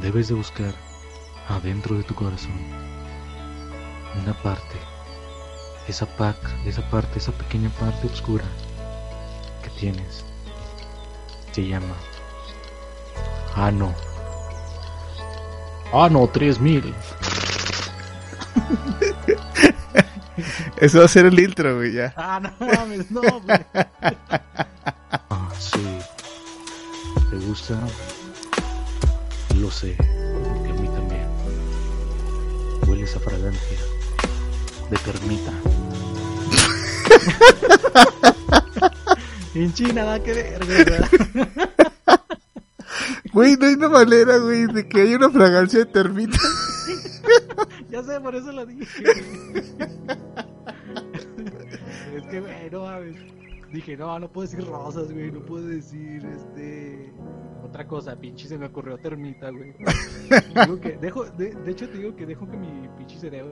Debes de buscar adentro de tu corazón una parte, esa, pac, esa parte, esa pequeña parte oscura que tienes. Se llama Ano. Ano 3000. Eso va a ser el intro, güey, ya. Ah, no mames, no, güey. Ah, sí. ¿Te gusta? Lo sé, porque a mí también. Huele esa fragancia de termita. Pinche nada que ver, güey. Güey, no hay una manera, güey, de que haya una fragancia de termita. Ya sé, por eso lo dije. es que, güey, no mames. Dije, no, no puedo decir rosas, güey. No puedo decir, este. Otra cosa, pinche se me ocurrió termita, güey. Digo que dejo, de, de hecho, te digo que dejo que mi pinche cerebro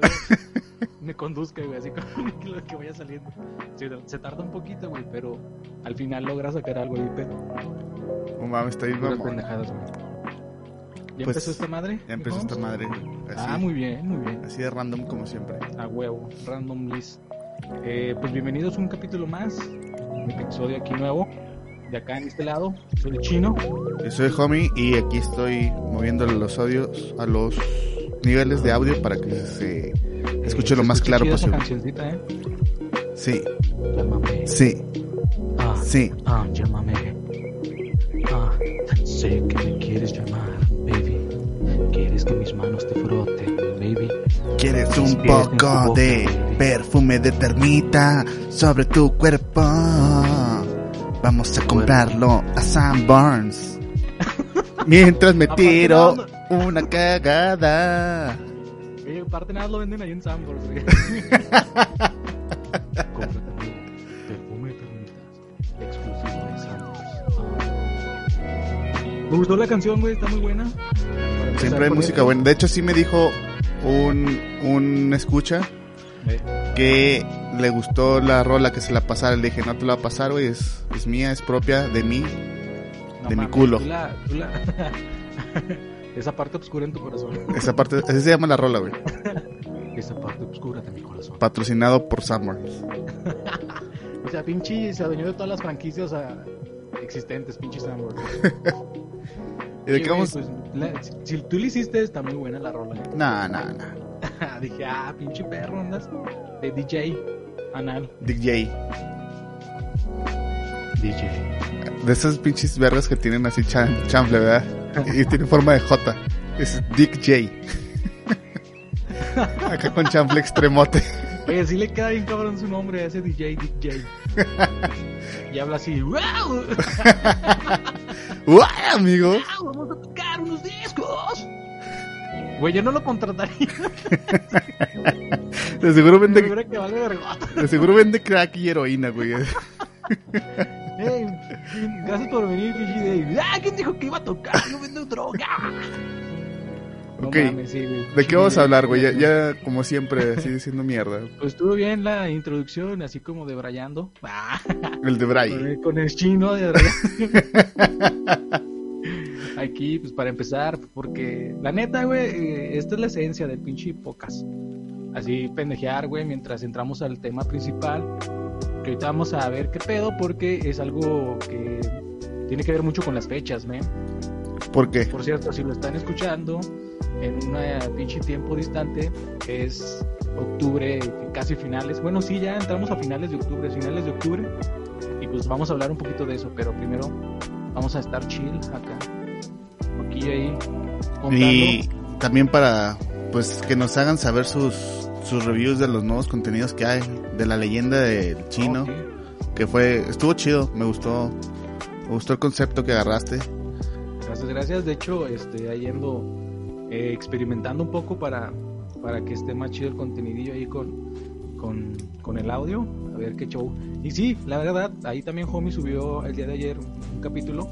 me conduzca, güey. Así como que lo que vaya saliendo. Se, se tarda un poquito, güey, pero al final logra sacar algo ahí, pero. No mames, está bien, pendejadas, güey. ¿Ya Pues, empezó esta madre? Ya empezó esta madre. Así, Ah, muy bien, muy bien. así de random como siempre. A huevo, random list. Eh, pues bienvenidos a un capítulo más. Un episodio aquí nuevo. De acá en este lado. Soy el chino. Yo soy Homie y aquí estoy moviéndole los audios a los niveles de audio para que se escuche Eh, lo más claro esa posible. cancioncita, ¿eh? Sí, Llámame. sí, Ah, sí. ah, llámame. Ah, sé que me quieres llamar, baby. Quieres que mis manos. ¿Quieres un poco de perfume de termita sobre tu cuerpo? Vamos a comprarlo a Sanborns. Mientras me tiro una cagada. Oye, aparte nada lo venden ahí en de Santos. Me gustó la canción, güey. Está muy buena. Siempre hay música buena. De hecho, sí me dijo un, un escucha Eh, que le gustó la rola que se la pasara. Le dije, no te la va a pasar, güey. Es, es mía, es propia de mí. no De mi culo. tú la- tú la- Esa parte oscura en tu corazón. Esa parte, así se llama la rola, güey. Esa parte oscura de mi corazón. Patrocinado por Sanborns. O sea, pinche se adueñó de todas las franquicias existentes, pinche Sambors. ¿Y de qué vamos? pues, la- si, si tú le hiciste, está muy buena la rola. Nah, nah, nah. Dije, ah, pinche perro, andas de DJ anal. DJ. DJ. De esas pinches vergas que tienen así chan, chanfle, ¿verdad? Y tiene forma de J. Es Dick J. Acá con chanfle extremote. Oye, sí le queda bien cabrón su nombre a ese DJ, DJ. y habla así, ¡Wow! ¡Uy, amigo! ¡Wow! ¡Vamos a! Güey, yo no lo contrataría. De seguro vende, de de seguro vende crack y heroína, güey. Hey, gracias por venir, pinche DJ. ¡Ah! ¿Quién dijo que iba a tocar? Yo vendo droga. No Ok, mames, sí. ¿De qué vamos a hablar, güey? Ya, ya, como siempre, así diciendo mierda. Pues estuvo bien la introducción, así como de brayando. Ah, El de con, Bray. el, con el chino de Aquí, pues para empezar, porque la neta, güey, eh, esta es la esencia del pinche podcast. Así pendejear, güey, mientras entramos al tema principal. Que ahorita vamos a ver qué pedo, porque es algo que tiene que ver mucho con las fechas, ¿me? ¿Por qué? Por cierto, si lo están escuchando en un pinche tiempo distante, es octubre, casi finales. Bueno, sí, ya entramos a finales de octubre, finales de octubre. Y pues vamos a hablar un poquito de eso, pero primero vamos a estar chill acá. Ahí. contando. Y también para, pues, que nos hagan saber sus, sus reviews de los nuevos contenidos que hay. De la leyenda del chino. Que fue, estuvo chido, me gustó. Me gustó el concepto que agarraste. Gracias, gracias. De hecho, este, ahí ando eh, experimentando un poco para, para que esté más chido el contenidillo ahí con, con, con el audio. A ver qué show. Y sí, la verdad, ahí también Homie subió el día de ayer un capítulo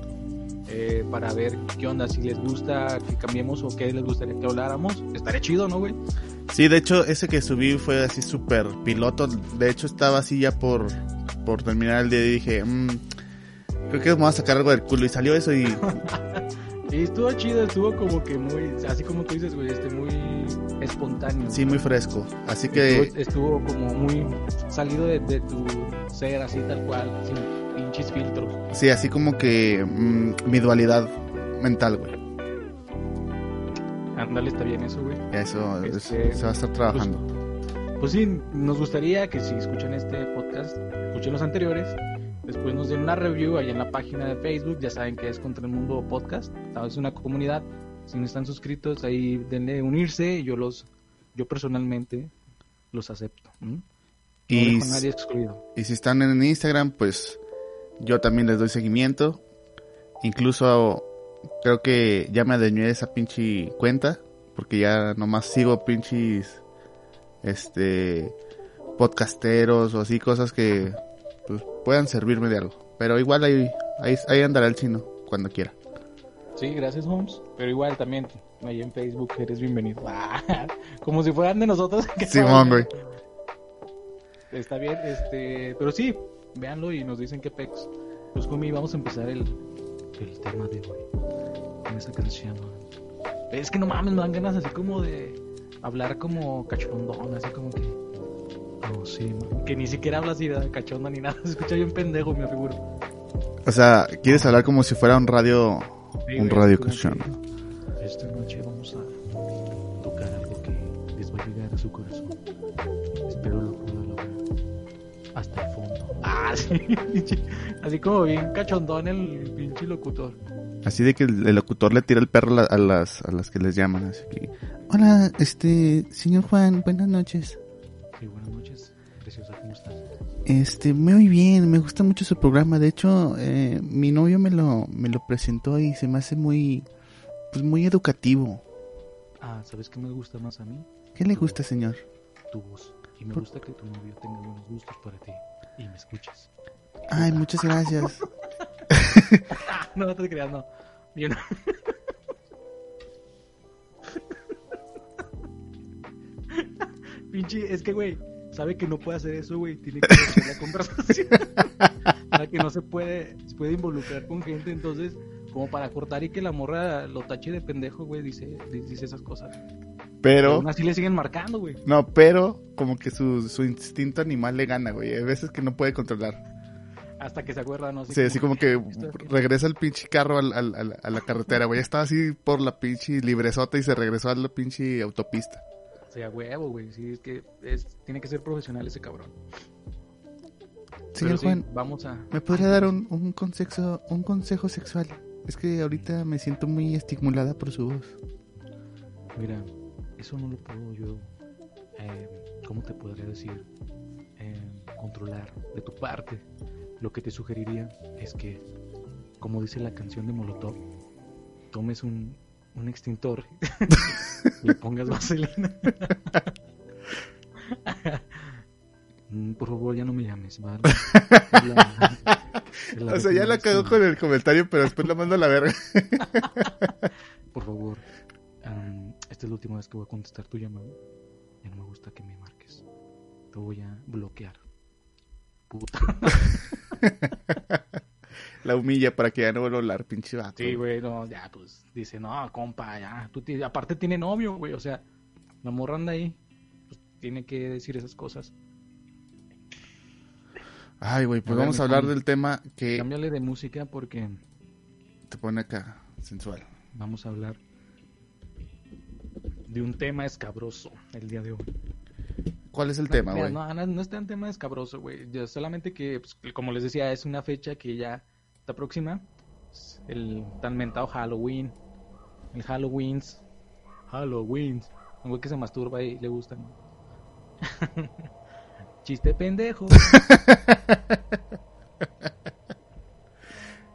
eh, para ver qué onda, si les gusta que cambiemos o qué les gustaría que habláramos. Estaría chido, ¿no, güey? Sí, de hecho, ese que subí fue así súper piloto. De hecho, estaba así ya por, por terminar el día y dije, "Mm, creo que me voy a sacar algo del culo. Y salió eso y Y estuvo chido, estuvo como que muy, así como tú dices, güey, este, muy espontáneo. Sí, muy fresco. Así que, Estuvo, estuvo como muy salido de, de tu ser, así tal cual, sin pinches filtros. sí, así como que mm, mi dualidad mental, güey. Ándale, está bien eso, güey. Eso es- Este, se va a estar trabajando. Pues sí, nos gustaría que si escuchan este podcast, escuchen los anteriores, después nos den una review ahí en la página de Facebook, ya saben que es Contra el Mundo Podcast, es una comunidad, si no están suscritos ahí denle unirse, yo los, yo personalmente los acepto. ¿m? No y, y si están en Instagram, pues yo también les doy seguimiento. Incluso creo que ya me adueñé de esa pinche cuenta. Porque ya nomás sigo pinches este podcasteros o así cosas que pues, puedan servirme de algo. Pero igual ahí, ahí, ahí andará el chino cuando quiera. Sí, gracias Holmes, pero igual también ahí en Facebook eres bienvenido. Como si fueran de nosotros. Simón, güey. Está bien, este, pero sí, véanlo y nos dicen qué pex. Pues Jumi, vamos a empezar el, El tema de hoy. En esa canción. Es que no mames, me dan ganas así como de hablar como cachondón, así como que. Oh, sí, man. Que ni siquiera habla así de cachondo ni nada, se escucha bien pendejo, me figuro. O sea, quieres hablar como si fuera un radio, Sí, un radio como así como bien cachondón el pinche locutor. Así de que el, el locutor le tira el perro a, la- a las, a las que les llaman. Así que, hola, este, señor Juan, buenas noches. Sí, buenas noches. Preciosa, ¿cómo estás? Este, muy bien, me gusta mucho su programa. De hecho, eh, mi novio me lo, me lo presentó y se me hace muy, pues muy educativo. Ah, ¿sabes qué me gusta más a mí? ¿Qué le gusta, señor? Tu voz. Y me Por- gusta que tu novio tenga buenos gustos para ti. Y me escuches. Ay, muchas gracias. No, no te creas, no. Bien. Pinche, es que, güey, sabe que no puede hacer eso, güey. Tiene que hacer la conversación. para que no se puede, se puede involucrar con gente. Entonces, como para cortar y que la morra lo tache de pendejo, güey, dice, dice esas cosas. Pero, Aún así le siguen marcando, güey. no, pero como que su, su instinto animal le gana, güey. Hay veces que no puede controlar. Hasta que se acuerda, ¿no? Sí, así como que regresa el pinche carro al- al- al- a la carretera, güey. Estaba así por la pinche libresota y se regresó a la pinche autopista. O sea, huevo, güey. Sí, es que es, tiene que ser profesional ese cabrón. Señor sí, Juan, vamos a. ¿me podría dar un, un consejo, un consejo sexual? Es que ahorita me siento muy estimulada por su voz. Mira, eso no lo puedo yo, eh, ¿cómo te podría decir? Eh, controlar de tu parte. Lo que te sugeriría es que, como dice la canción de Molotov, tomes un, un extintor, le pongas vaselina. Mm, Por favor, ya no me llames, ¿vale? Es la- es la O sea, ya la cagó con el comentario, pero después la mando a la verga. Por favor, am, esta es la última vez que voy a contestar tu llamada. Ya no me gusta que me marques. Te voy a bloquear. Puta. La humilla para que ya no vuelva a hablar, pinche vato. Sí, güey, no, ya, pues, dice, no, compa, ya, tú aparte tiene novio, güey, o sea, la morra anda ahí, pues, tiene que decir esas cosas. Ay, güey, pues A ver, vamos a hablar del tema que Cámbiale de música porque te pone acá sensual. vamos a hablar de un tema escabroso el día de hoy. ¿Cuál es el No, tema, güey? No, no, no es tan tema escabroso, güey. Yo solamente que, pues, como les decía, es una fecha que ya está próxima. Es El tan mentado Halloween. El Halloweens. Halloweens. Un güey que se masturba y le gusta. ¿no? Chiste pendejo.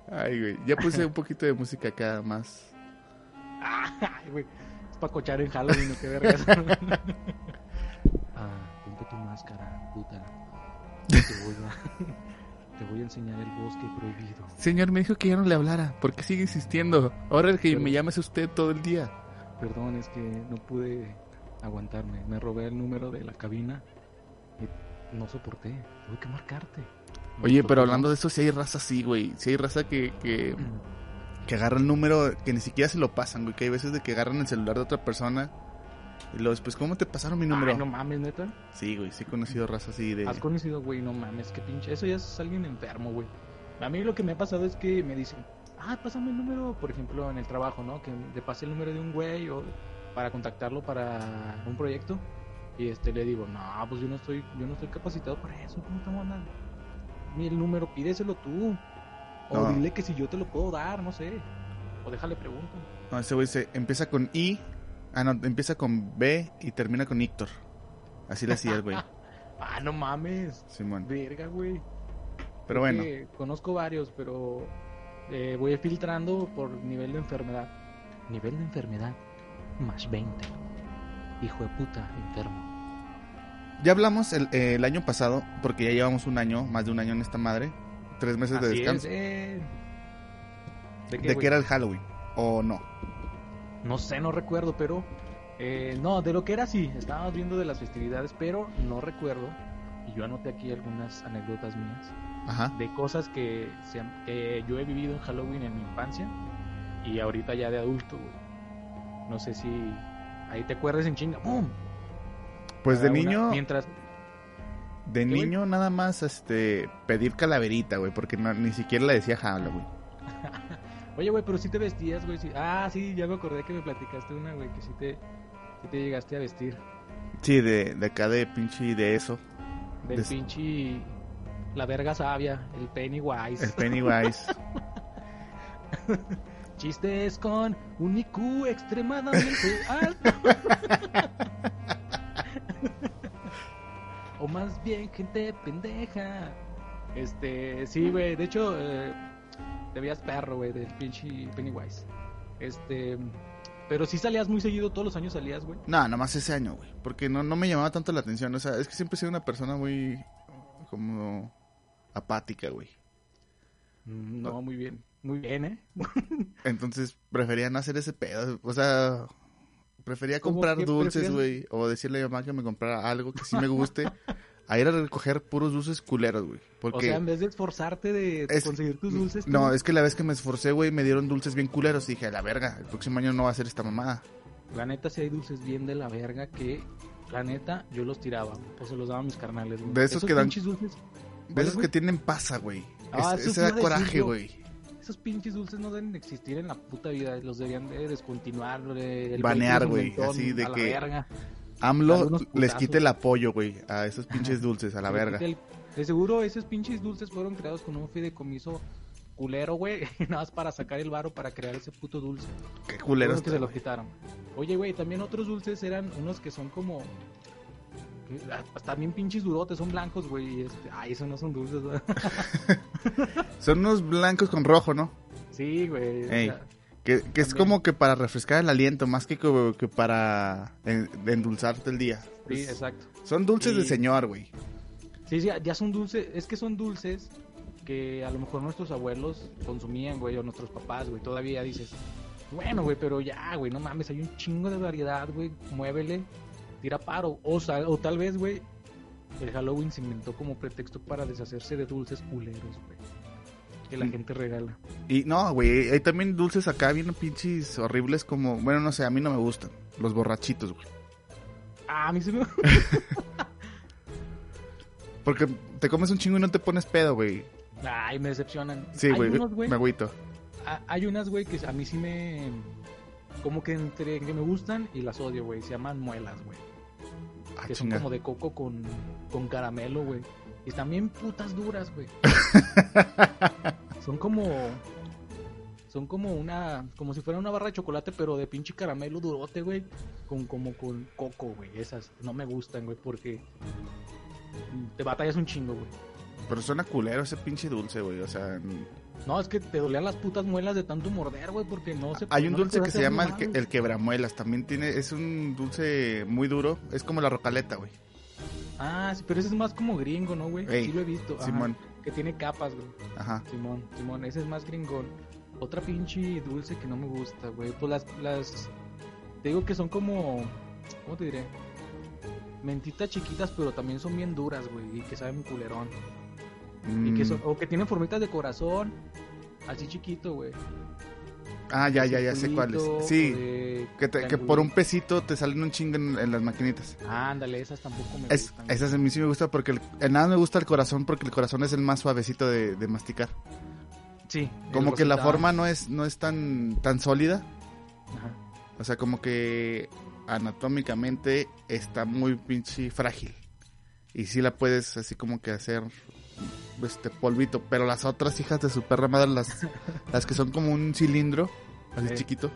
Ay, güey, ya puse un poquito de música acá más. Ay, güey. Para cochar en Halloween, ¿no? Qué vergas. Ah, ponte tu máscara, puta. Te voy a, te voy a enseñar el bosque prohibido. Señor, me dijo que ya no le hablara. ¿Por qué sigue insistiendo? Ahora el que Pero- me llama es usted todo el día. Perdón, es que no pude aguantarme. Me robé el número de la cabina y no soporté. Tuve que marcarte. Oye, pero hablando de eso, si hay raza así, güey. Si hay raza que, que, que agarra el número, que ni siquiera se lo pasan, güey. Que hay veces de que agarran el celular de otra persona. Y luego después, ¿cómo te pasaron mi número? Ay, no mames, neta. Sí, güey, sí he conocido raza así de... Has conocido, güey, no mames, qué pinche. Eso ya es alguien enfermo, güey. A mí lo que me ha pasado es que me dicen, ah, pásame el número, por ejemplo, en el trabajo, ¿no? Que le pase el número de un güey o para contactarlo para un proyecto. Y este le digo, no, pues yo no estoy, yo no estoy capacitado para eso, ¿cómo te mandan? Mira el número, pídeselo tú. O No. dile que si yo te lo puedo dar, no sé. O déjale pregunto. No, ese güey se empieza con I. Ah, no, empieza con B y termina con Íctor. Así le hacía el güey. Ah, no mames. Simón. Verga, güey. Pero bueno, conozco varios, pero eh, voy filtrando por nivel de enfermedad. Nivel de enfermedad más 20. Hijo de puta, enfermo. ya hablamos el, eh, el año pasado, porque ya llevamos un año, más de un año en esta madre. Tres meses de descanso. es, eh. ¿De qué, de era el Halloween. O no. No sé, no recuerdo, pero... eh, no, de lo que era sí, estábamos viendo de las festividades, pero no recuerdo. Y yo anoté aquí algunas anécdotas mías. Ajá. de cosas que, se han- que yo he vivido en Halloween en mi infancia y ahorita ya de adulto, güey. No sé si ahí te acuerdas en chinga. ¡Pum! Pues de una- niño, Mientras. De ¿Qué, güey? niño nada más este pedir calaverita, güey, porque no- ni siquiera le decía Halloween. Oye, güey, pero si te vestías, güey. sí. Ah, sí, ya me acordé que me platicaste una, güey, que sí te, sí te llegaste a vestir. Sí, de, de acá de pinche de eso. Del Des- pinche. La verga sabia, el Pennywise. El Pennywise. Chistes con un IQ extremadamente alto. O más bien gente pendeja. Este, sí, güey. De hecho, eh, te veías perro, güey, del pinche Pennywise. Este, pero sí salías muy seguido, todos los años salías, güey. no, nomás ese año, güey. Porque no, no me llamaba tanto la atención. O sea, es que siempre he sido una persona muy como apática, güey. Mm, No, muy bien. Muy bien, ¿eh? Entonces prefería no hacer ese pedo. O sea, prefería ¿Cómo comprar dulces, güey. O decirle a mi mamá que me comprara algo que sí me guste. a ir a recoger puros dulces culeros, güey. Porque... O sea, en vez de esforzarte de Es- conseguir tus dulces. tú- No, es que la vez que me esforcé, güey, me dieron dulces bien culeros. Y dije, a la verga, el próximo año no va a ser esta mamada. La neta, si hay dulces bien de la verga que, la neta, yo los tiraba, o se los daba a mis carnales, güey. De esos que dan- dulces, De ¿Cuáles, esos que tienen pasa, güey. Ah, Es- ese da coraje, güey. Esos pinches dulces no deben existir en la puta vida, los deberían de descontinuar, de- Banear, güey, así de a la que- verga. AMLO les quite el apoyo, güey, a esos pinches dulces, a la verga. el- De seguro esos pinches dulces fueron creados con un fideicomiso culero, güey, nada más para sacar el varo para crear ese puto dulce. Qué culero que se lo güey. quitaron. Oye, güey, también otros dulces eran unos que son como. También pinches durotes, son blancos, güey. Este, ay, esos no son dulces, güey. Son unos blancos con rojo, ¿no? Sí, güey. Ey. Que, que es como que para refrescar el aliento, más que, que para en- endulzarte el día. sí, Es- exacto. son dulces de señor, güey. Sí, sí, ya son dulces. Es que son dulces que a lo mejor nuestros abuelos consumían, güey, o nuestros papás, güey. Todavía dices, bueno, güey, pero ya, güey, no mames, hay un chingo de variedad, güey. Muévele, tira paro. O, sa- o tal vez, güey, el Halloween se inventó como pretexto para deshacerse de dulces culeros, güey. Que la Mm. gente regala. Y no, güey, hay también dulces acá bien pinches horribles como, bueno, no sé, a mí no me gustan. Los borrachitos, güey. Ah, a mí se me. Porque te comes un chingo y no te pones pedo, güey. Ay, me decepcionan. Sí, güey, me agüito. Hay unas, güey, que a mí sí me. Como que entre que me gustan y las odio, güey. Se llaman muelas, güey. Ah, que son chinga. como de coco con, con caramelo, güey. Y están bien putas duras, güey. son como. Son como una. Como si fuera una barra de chocolate, pero de pinche caramelo durote, güey. Con, como con coco, güey. Esas no me gustan, güey, porque. Te batallas un chingo, güey. Pero suena culero ese pinche dulce, güey. O sea, No, es que te dolían las putas muelas de tanto morder, güey, porque no se hay un no dulce que se llama el, que- el quebramuelas. También tiene, es un dulce muy duro. Es como la rocaleta, güey. Ah, sí, pero ese es más como gringo, ¿no, güey? Ey, Sí lo he visto. ajá, Simón. Que tiene capas, güey. Ajá. Simón, Simón, ese es más gringón. Otra pinche dulce que no me gusta, güey. Pues las, las. Te digo que son como. ¿Cómo te diré? Mentitas chiquitas, pero también son bien duras, güey. Y que saben culerón. Y que Mm, son, o que tienen formitas de corazón. Así chiquito, güey. Ah, ya, ya, ya sé cuáles. Sí, que, te- que por un pesito te salen un chingo en, en las maquinitas. Ándale, esas tampoco me Es, gustan. esas a mí sí me gusta porque el, en nada me gusta el corazón porque el corazón es el más suavecito de, de masticar. Sí. Como que la forma no es, no es tan, tan sólida. Ajá. O sea, como que anatómicamente está muy pinche frágil. Y sí la puedes así como que hacer este polvito. Pero las otras hijas de su perra madre, las, las que son como un cilindro, así Sí. chiquito,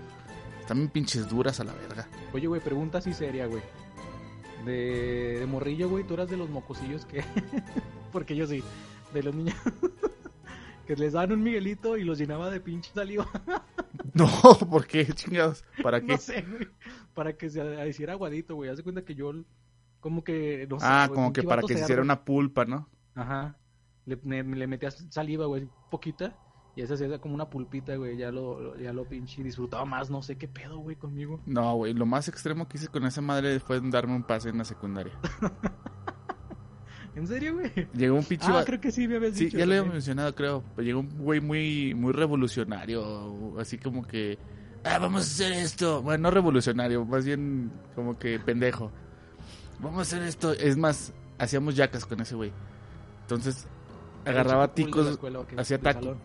están bien pinches duras a la verga. Oye, güey, pregunta así seria, güey. De, de morrillo, güey, tú eras de los mocosillos que... Porque yo sí, de los niños que les daban un Miguelito y los llenaba de pinche saliva. No, ¿por qué chingados? ¿Para qué? No sé, güey. Para que se hiciera aguadito, güey. Haz de cuenta que yo, como que, no sé. ah, como que para que se hiciera una pulpa, ¿no? Ajá. Le, me- le metías saliva, güey, poquita. Y esa se hacía como una pulpita, güey. Ya lo, lo- ya lo pinche disfrutaba más. No sé qué pedo, güey, conmigo. No, güey, lo más extremo que hice con esa madre fue darme un pase en la secundaria. ¿En serio, güey? Llegó un pinche... Ah, creo que sí me habías Sí, dicho. ya lo había mencionado, creo. Llegó un güey muy, muy revolucionario, así como que, ah, vamos a hacer esto. Bueno, no revolucionario, más bien como que pendejo. Vamos a hacer esto. Es más, hacíamos yacas con ese güey. Entonces, agarraba ticos, hacía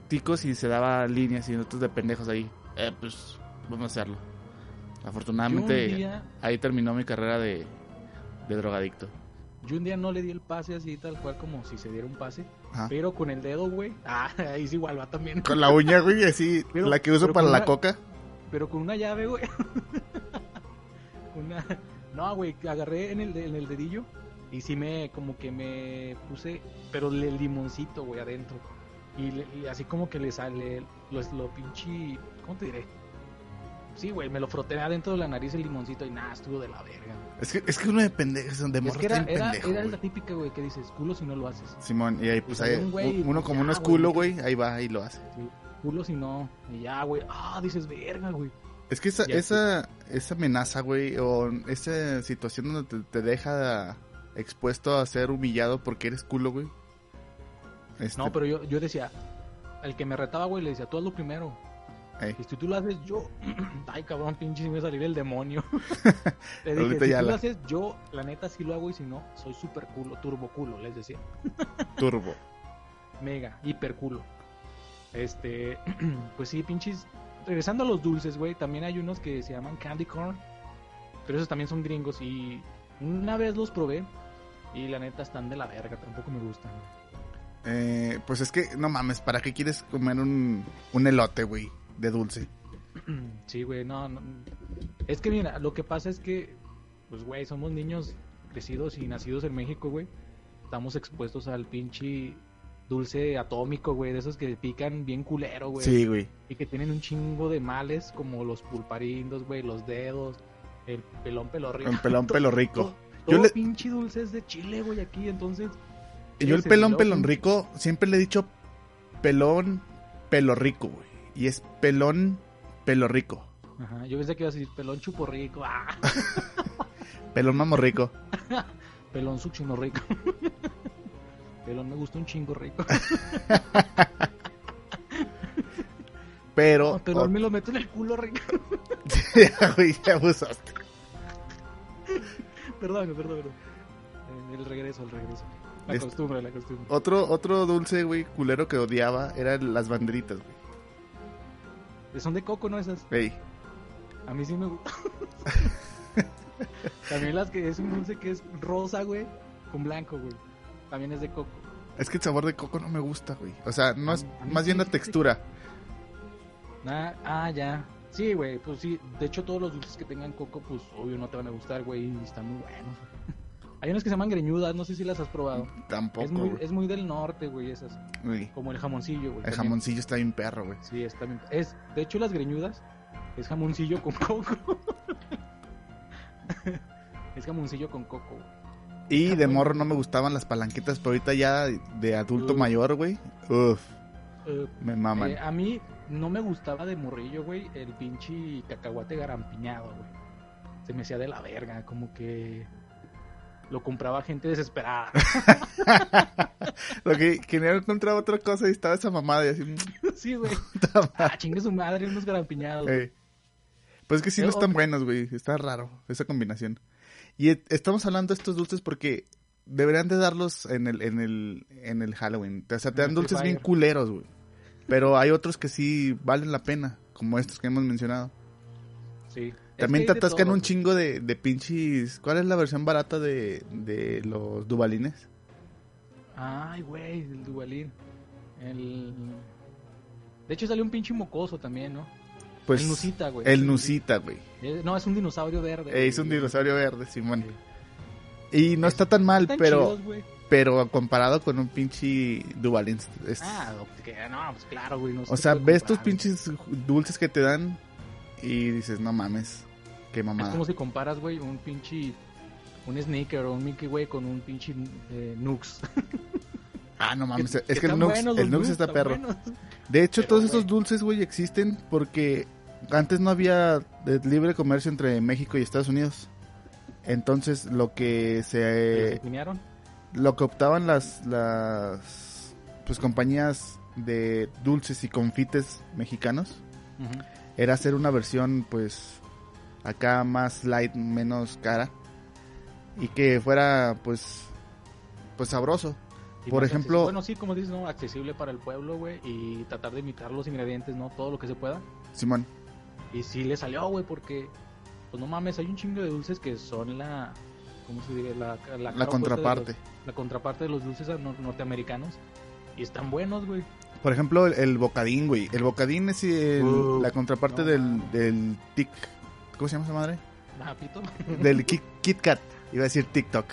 ticos y se daba líneas y nosotros de pendejos ahí. Eh, pues, vamos a hacerlo. Afortunadamente, día, ahí terminó mi carrera de, de drogadicto. yo un día no le di el pase así, tal cual como si se diera un pase. Ajá. Pero con el dedo, güey. Ah, ahí es igual, va también. Con la uña, güey, así, Pero- la que uso para la una- coca. Pero con una llave, güey. una... No, güey, agarré en el, en el dedillo y sí me, como que me puse, pero el limoncito, güey, adentro. Y, le- y así como que le sale lo, lo pinche, ¿cómo te diré? Sí, güey, me lo froté adentro de la nariz el limoncito y nada, estuvo de la verga. Es que, es que uno de pendejos, de Es que era, era, pendejo, era la típica, güey, que dices, culo si no lo haces. Simón, y ahí pues salió ahí, un güey, uno pues, como ya, uno es culo, güey, ahí va y lo hace. Sí, culo si no. Y ya, güey, ah, dices, verga, güey. Es que esa, Ya, esa, esa amenaza, güey, o esa situación donde te, te deja expuesto a ser humillado porque eres culo, güey. Este, No, pero yo, yo decía, el que me retaba, güey, le decía, tú hazlo primero. ey, Y si tú lo haces, yo. Ay, cabrón, pinche, si me va a salir el demonio. Le dije, Ahorita si ya tú la- lo haces, yo, la neta, sí lo hago y si no, soy super culo, turbo culo, les decía. turbo. Mega, hiper culo. Este, pues sí, pinches. Regresando a los dulces, güey, también hay unos que se llaman candy corn. Pero esos también son gringos y una vez los probé y la neta están de la verga, tampoco me gustan. Eh, pues es que, no mames, ¿para qué quieres comer un, un elote, güey, de dulce? Sí, güey, no, no. Es que mira, lo que pasa es que, pues, güey, somos niños crecidos y nacidos en México, güey. Estamos expuestos al pinche dulce atómico, güey, de esos que pican bien culero, güey. Sí, güey. Y que tienen un chingo de males, como los pulparindos, güey, los dedos, el pelón pelo rico. Un pelón pelo rico. Todo, Yo le- pinche dulce es de Chile, güey, aquí, entonces... Y yo el pelón pelón rico siempre le he dicho pelón pelo rico, güey. Y es pelón pelo rico. Ajá, yo pensé que iba a decir pelón chupo rico, ah, Pelón mamo rico. pelón suchino rico. pelón me gusta un chingo rico. Pero... No, pelón me lo meto en el culo rico. Ya, güey, ya abusaste. Perdón, perdón, perdón. Eh, El regreso, el regreso. La costumbre, la costumbre. Otro, otro dulce, güey, culero que odiaba eran las banderitas, güey. Son de coco, ¿no? Esas. Ey, A mí sí me gusta. También las que es un dulce que es rosa, güey, con blanco, güey. También es de coco. es que el sabor de coco no me gusta, güey. O sea, no es más bien la textura. Ah, ah, ya. Sí, güey, pues sí. De hecho, todos los dulces que tengan coco, pues obvio no te van a gustar, güey, y están muy buenos. Hay unas que se llaman greñudas, no sé si las has probado. Tampoco, Es muy, es muy del norte, güey, esas. Como el jamoncillo, güey. El también. jamoncillo está bien perro, güey. Sí, es también. Es, de hecho, las greñudas es jamoncillo con coco. es jamoncillo con coco. güey. Y Está de morro no me gustaban las palanquitas, pero ahorita ya de adulto Uf. mayor, güey. Uf, Eh, me maman. eh, a mí no me gustaba de morrillo, güey, el pinche cacahuate garampiñado, güey. Se me hacía de la verga, como que lo compraba gente desesperada. Lo que quería encontrar otra cosa y estaba esa mamada y así. mm, sí, güey. Ah, chingue su madre, unos garampiñados. Pues es que sí no Eh, están buenos, güey. Está raro esa combinación. Y estamos hablando de estos dulces porque deberían de darlos en el, en el, en el Halloween. O sea, te dan dulces bien culeros, güey. Pero hay otros que sí valen la pena, como estos que hemos mencionado. Sí. También Es te que atascan un chingo de, de pinches... ¿Cuál es la versión barata de, de los dubalines? Ay, güey, el Dubalín. El... De hecho salió un pinche mocoso también, ¿no? Pues el Nusita, güey. el Nusita, güey. Eh, No, es un dinosaurio verde. Eh, es un dinosaurio verde, Simón. Sí. Y no está tan mal, pero chidos. Pero comparado con un pinche Dubalín es... Ah, que- no, pues claro, güey. no O se sea, ves tus comparar. pinches dulces que te dan y dices, no mames, qué Es mamada. como si comparas, güey, un pinche... Un Sneaker o un Mickey, güey, con un pinche eh, Nux. Ah, no mames, es que el Nux, el Nux está perro. buenos. De hecho, Pero, todos güey. estos dulces, güey, existen porque antes no había libre comercio entre México y Estados Unidos. Entonces, lo que ¿Se se? Lo que optaban las las pues compañías de dulces y confites mexicanos era hacer una versión pues acá más light, menos cara y que fuera pues pues sabroso. Y Por ejemplo- accesible. Bueno, sí, como dices, ¿no? Accesible para el pueblo, güey. Y tratar de imitar los ingredientes, ¿no? Todo lo que se pueda. Simón, Y sí le salió, güey, porque... Pues no mames, hay un chingo de dulces que son la... ¿Cómo se diría? La, la, de contraparte. los- la contraparte de los dulces nor- norteamericanos. Y están buenos, güey. Por ejemplo, el, el bocadín, güey. El bocadín es el- Uh, la contraparte no del, del tic. ¿Cómo se llama esa madre? Ah. Del Kit, Kit Kat. Iba a decir TikTok.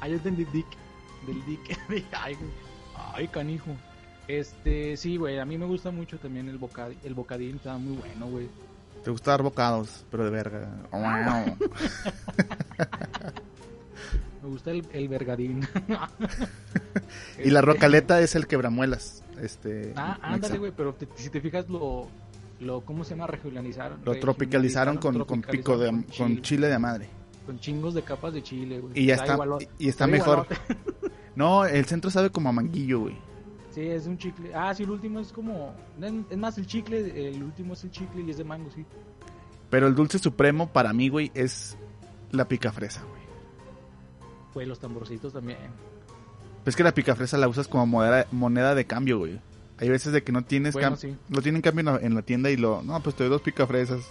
Ah, yo entendí Dick. Del Dick. Ay, güey. Ay, canijo. Este, sí, güey, a mí me gusta mucho también el bocadín. El bocadín está muy bueno, güey. Te gusta dar bocados, pero de verga. Me gusta el, el vergadín. y la Este, rocaleta es el quebramuelas. Este, Ah, ándale, güey, pero te- si te fijas lo, lo ¿cómo se llama? Regionalizaron. Lo tropicalizaron con, con pico de con chile de madre. Con chingos de capas de chile, güey. Y ya Está y está está mejor. No, el centro sabe como a manguillo, güey. Sí, es un chicle. Ah, sí, el último es como. Es más, el chicle, el último es el chicle y es de mango, sí. Pero el dulce supremo para mí, güey, es la picafresa, güey. Güey, los tamborcitos también. Es que la picafresa la usas como moneda, moneda de cambio, güey. Hay veces de que no tienes Bueno, cam- sí. lo tienen cambio en la, en la tienda y lo, no, pues te doy dos picafresas.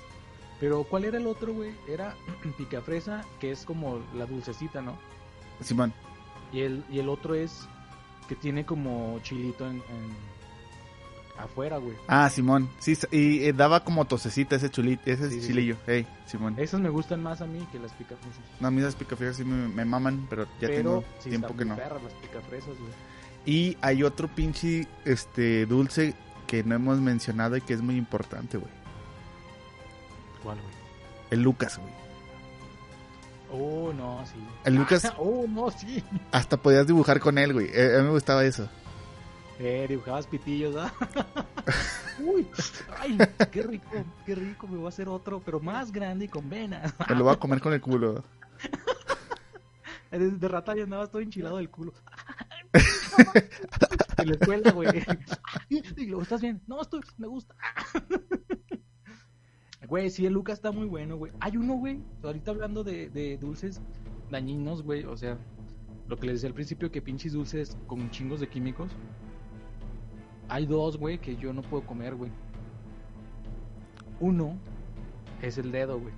Pero, ¿cuál era el otro, güey? Era picafresa, que es como la dulcecita, ¿no? Simón, Y el, y el otro es que tiene como chilito en, en- afuera, güey. ah, Simón, sí, y eh, daba como tosecita ese chulito, ese Sí, sí, chilillo, hey, Simón. Esas me gustan más a mí que las picafresas. No, a mí las picafresas sí me, me maman, pero ya Pero tengo tiempo que no. perras las picafresas, güey. Y hay otro pinche este dulce que no hemos mencionado y que es muy importante, güey. ¿Cuál, güey? El Lucas, güey. Oh, no, sí. El Lucas- oh, no, sí. Hasta podías dibujar con él, güey. Eh, a mí me gustaba eso. Eh, dibujabas pitillos, ¿ah? Uy, ay, qué rico, qué rico, me voy a hacer otro, pero más grande y con venas. Me lo voy a comer con el culo. De, rata ya andabas todo enchilado del culo. en la escuela, güey. Y luego, ¿estás bien? No, estoy, me gusta. Güey, sí, el Lucas está muy bueno, güey. Hay uno, güey, ahorita hablando de, de dulces dañinos, güey, o sea, lo que les decía al principio, que pinches dulces con chingos de químicos. Hay dos, güey, que yo no puedo comer, güey. Uno es el dedo, güey.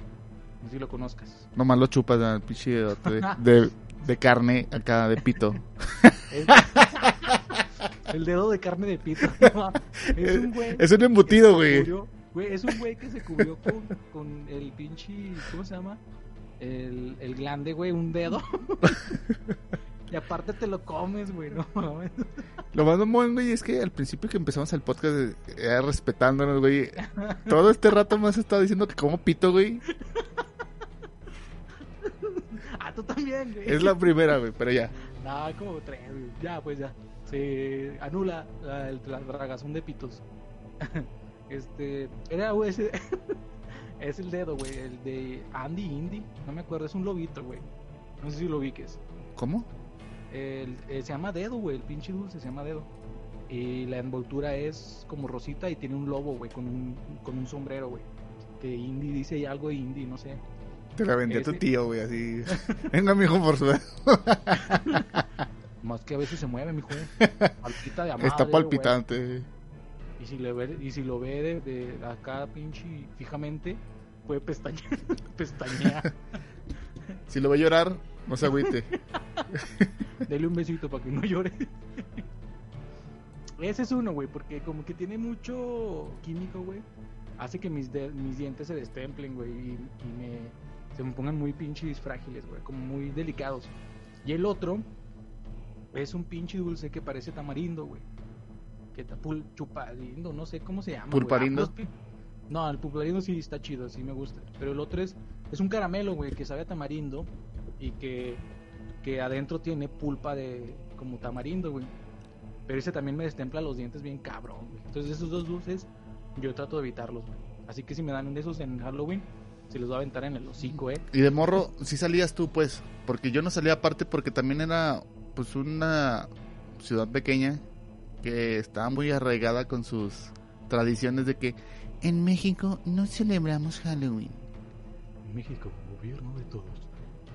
No sé si lo conozcas. Nomás lo chupas al pinche de, de, de carne acá de pito. El dedo de carne de pito. es un güey. Es un embutido, güey. güey, es un güey que se cubrió con, con el pinche. ¿Cómo se llama? El, el glande, güey, un dedo. y aparte te lo comes, güey, no mames. Lo más mamón, güey, es que al principio que empezamos el podcast eh, respetándonos, güey. Todo este rato me has estado diciendo que como pito, güey. Ah, tú también, güey. Es la primera, güey, pero ya. No, como tres, güey. Ya, pues ya. Se anula la, el- la dragazón de pitos. este. Era, güey, ese. es el dedo, güey. El de Andy Indy. No me acuerdo, es un lobito, güey. No sé si lo ubiques. ¿Cómo? El, eh, se llama dedo, güey. El pinche dulce se llama dedo. Y la envoltura es como rosita y tiene un lobo, güey, con un, con un sombrero, güey. Que indie dice algo de indie, no sé. Te la vendía tu Ese- tío, güey, así. Venga, mijo, por su... Más que a veces se mueve, mijo. Palpita de a Está palpitante. güey. Y si, le ve, y si lo ve de, de acá, pinche, fijamente, puede pestañear. pestañear. Si lo ve llorar, no se agüite. Dele un besito para que no llore. Ese es uno, güey, porque como que tiene mucho químico, güey. Hace que mis, de- mis dientes se destemplen, güey, y, y me, se me pongan muy pinches frágiles, güey, como muy delicados. Y el otro es un pinche dulce que parece tamarindo, güey. Que está pul chuparindo, no sé cómo se llama. ¿Pulparindo? Ah, pues, no, el pulparindo sí está chido, sí me gusta. Pero el otro es, es un caramelo, güey, que sabe a tamarindo y que, que adentro tiene pulpa de como tamarindo, güey. Pero ese también me destempla los dientes bien cabrón, güey. Entonces esos dos dulces yo trato de evitarlos, güey. Así que si me dan de esos en Halloween, se los voy a aventar en el hocico, eh. Y de morro, sí salías tú, pues. Porque yo no salía aparte porque también era, pues, una ciudad pequeña que estaba muy arraigada con sus tradiciones de que en México no celebramos Halloween. México, gobierno de todos.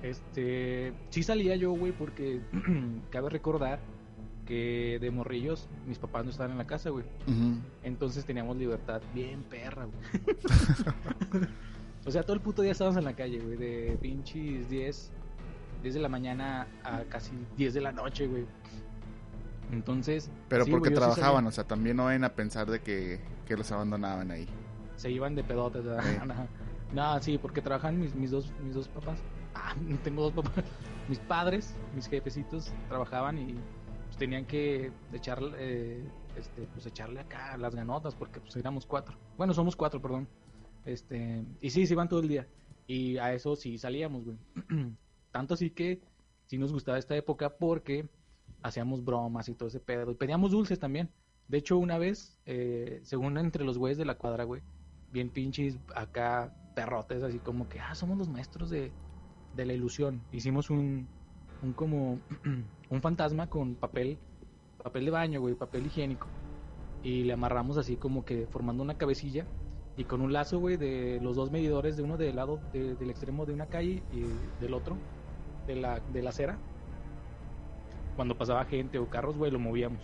Este, sí salía yo, güey, porque cabe recordar que de morrillos mis papás no estaban en la casa, güey. Entonces teníamos libertad bien perra, güey. o sea, todo el puto día estábamos en la calle, güey, de pinches 10, 10 de la mañana a casi 10 de la noche, güey. Entonces, Pero sí, porque sí trabajaban, o sea, también no ven a pensar de que, que los abandonaban ahí. se iban de pedotes, ¿verdad? Sí. No, sí, porque trabajan mis, mis dos mis dos papás. Ah, tengo dos papás. Mis padres, mis jefecitos trabajaban y pues, tenían que echar, eh, este, pues echarle acá las ganotas porque pues éramos cuatro. Bueno, somos cuatro, perdón. Este, y sí, se iban todo el día. Y a eso sí salíamos, güey. Tanto así que sí nos gustaba esta época porque hacíamos bromas y todo ese pedo. Y pedíamos dulces también. De hecho, una vez, eh, según entre los güeyes de la cuadra, güey, bien pinches acá perrotes, así como que, ah, somos los maestros de, de la ilusión. Hicimos un, un como, un fantasma con papel, papel de baño, güey, papel higiénico. Y le amarramos así como que formando una cabecilla y con un lazo, güey, de los dos medidores, de uno del lado de- del extremo de una calle y del otro de la, de la acera. Cuando pasaba gente o carros, güey, lo movíamos.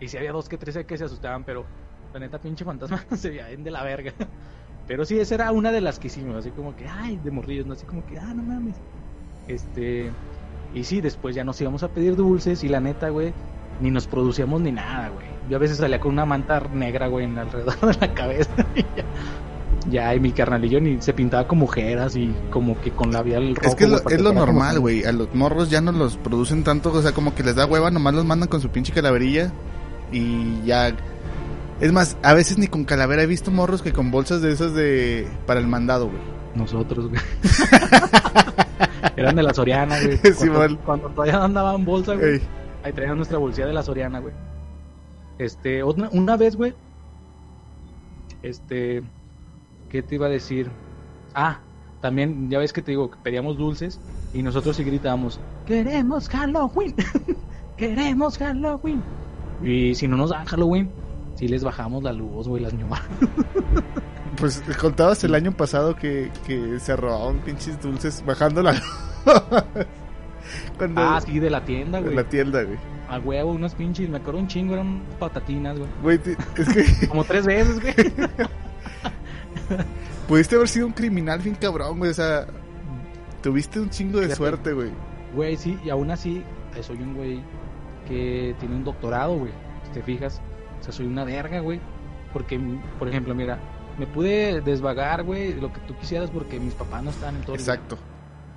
Y si había dos que tres que se asustaban, pero la neta pinche fantasma se veía de la verga. Pero sí, esa era una de las que hicimos, así como que, ay, de morrillos, ¿no? Así como que, ah, no mames. Este, y sí, después ya nos íbamos a pedir dulces y la neta, güey, ni nos producíamos ni nada, güey. Yo a veces salía con una manta negra, güey, en alrededor de la cabeza. y ya, ya, y mi carnalillo ni se pintaba con mujeres y como que con labial rojo. es que lo, es lo normal, güey. A los morros ya no los producen tanto, o sea, como que les da hueva, nomás los mandan con su pinche calaverilla y ya. Es más, a veces ni con calavera he visto morros que con bolsas de esas de para el mandado, güey. Nosotros, güey. Eran de la Soriana, güey. Sí, Cuando, cuando todavía andaban bolsa, güey. Ey, Ahí traían nuestra bolsilla de la Soriana, güey. Este, otra- una vez, güey. Este, ¿qué te iba a decir? Ah, también, ya ves que te digo, que pedíamos dulces y nosotros sí gritábamos, queremos Halloween, queremos Halloween. Y si no nos dan Halloween, sí les bajamos la luz, güey, las ñomas. Pues contabas el año pasado que, que se robaban pinches dulces bajando la Cuando Ah, sí, de la tienda, en güey. la tienda, güey. A huevo, unos pinches, me acuerdo un chingo, eran patatinas, güey. Güey, es que Como tres veces, güey. pudiste haber sido un criminal bien cabrón, güey. O sea, tuviste un chingo de Fíjate. suerte, güey. Güey, sí, y aún así, soy un güey que tiene un doctorado, güey. Si te fijas, o sea, soy una verga, güey. Porque, por ejemplo, mira, me pude desvagar, güey, lo que tú quisieras porque mis papás no estaban en todo. el. Exacto.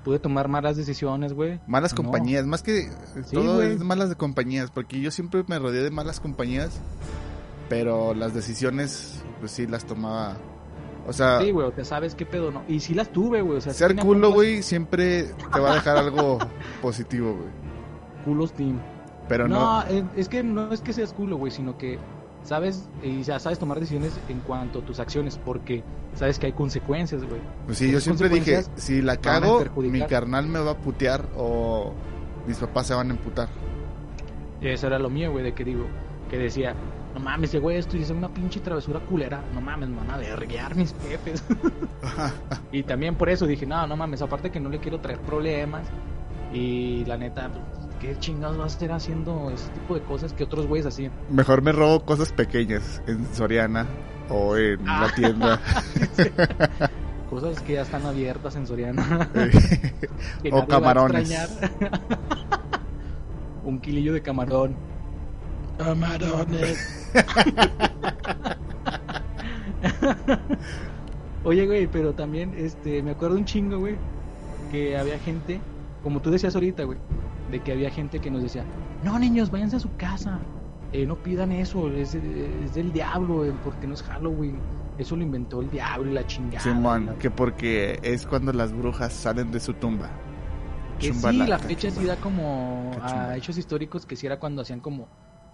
Pude tomar malas decisiones, güey. Malas No. compañías, más que Sí, todo es malas de compañías, porque yo siempre me rodeé de malas compañías, pero las decisiones, pues sí las tomaba. O sea, Sí, güey, o sea, sabes qué pedo, ¿no? Y sí las tuve, güey. O sea, ser culo, güey, siempre te va a dejar algo positivo, güey. Culos team. Pero no, no, eh, es que no es que seas culo, güey, sino que sabes y ya sabes tomar decisiones en cuanto a tus acciones, porque sabes que hay consecuencias, güey. pues sí, yo siempre dije, si la cago, mi carnal me va a putear o mis papás se van a emputar. Y eso era lo mío, güey, de que digo, que decía, no mames, llegó esto y hice una pinche travesura culera, no mames, me van a verguear mis jefes. y también por eso dije, no, no mames, aparte que no le quiero traer problemas. Y la neta, pues, ¿qué chingados vas a estar haciendo ese tipo de cosas que otros güeyes hacían? Mejor me robo cosas pequeñas en Soriana o en Ah. la tienda. Cosas que ya están abiertas en Soriana. O camarones. Un kilillo de camarón. Camarones. Oye, güey, pero también, este, me acuerdo un chingo, güey, que había gente, como tú decías ahorita, güey, de que había gente que nos decía, no, niños, váyanse a su casa, eh, no pidan eso, es, es del diablo, güey, porque no es Halloween, eso lo inventó el diablo y la chingada. Simón, la- que porque es cuando las brujas salen de su tumba. Que sí, la fecha sí da como a hechos históricos que sí era cuando hacían como...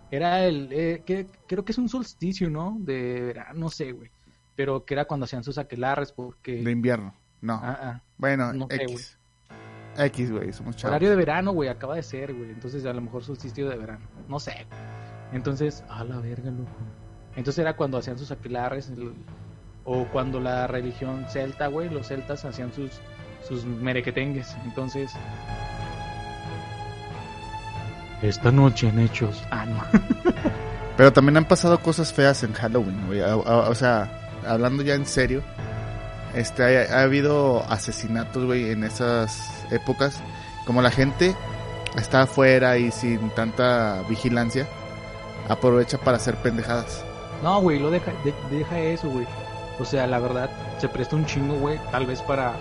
Era el... eh, que, creo que es un solsticio, ¿no? De verano, no sé, güey. Pero que era cuando hacían sus aquelarres porque... De invierno. No. Ah, ah. bueno, no sé, X. Güey, somos chavos. Horario de verano, güey, acaba de ser, güey. Entonces a lo mejor solsticio de verano. No sé. Entonces, a la verga, loco. Entonces era cuando hacían sus aquelarres. el- o cuando la religión celta, güey, los celtas hacían sus, sus merequetengues. Entonces... Esta noche en Hechos. Ah, no. Pero también han pasado cosas feas en Halloween, güey. O sea, hablando ya en serio, este, ha, ha habido asesinatos, güey, en esas épocas. Como la gente está afuera y sin tanta vigilancia, aprovecha para hacer pendejadas. No, güey, lo deja, de- deja eso, güey. O sea, la verdad, se presta un chingo, güey, tal vez para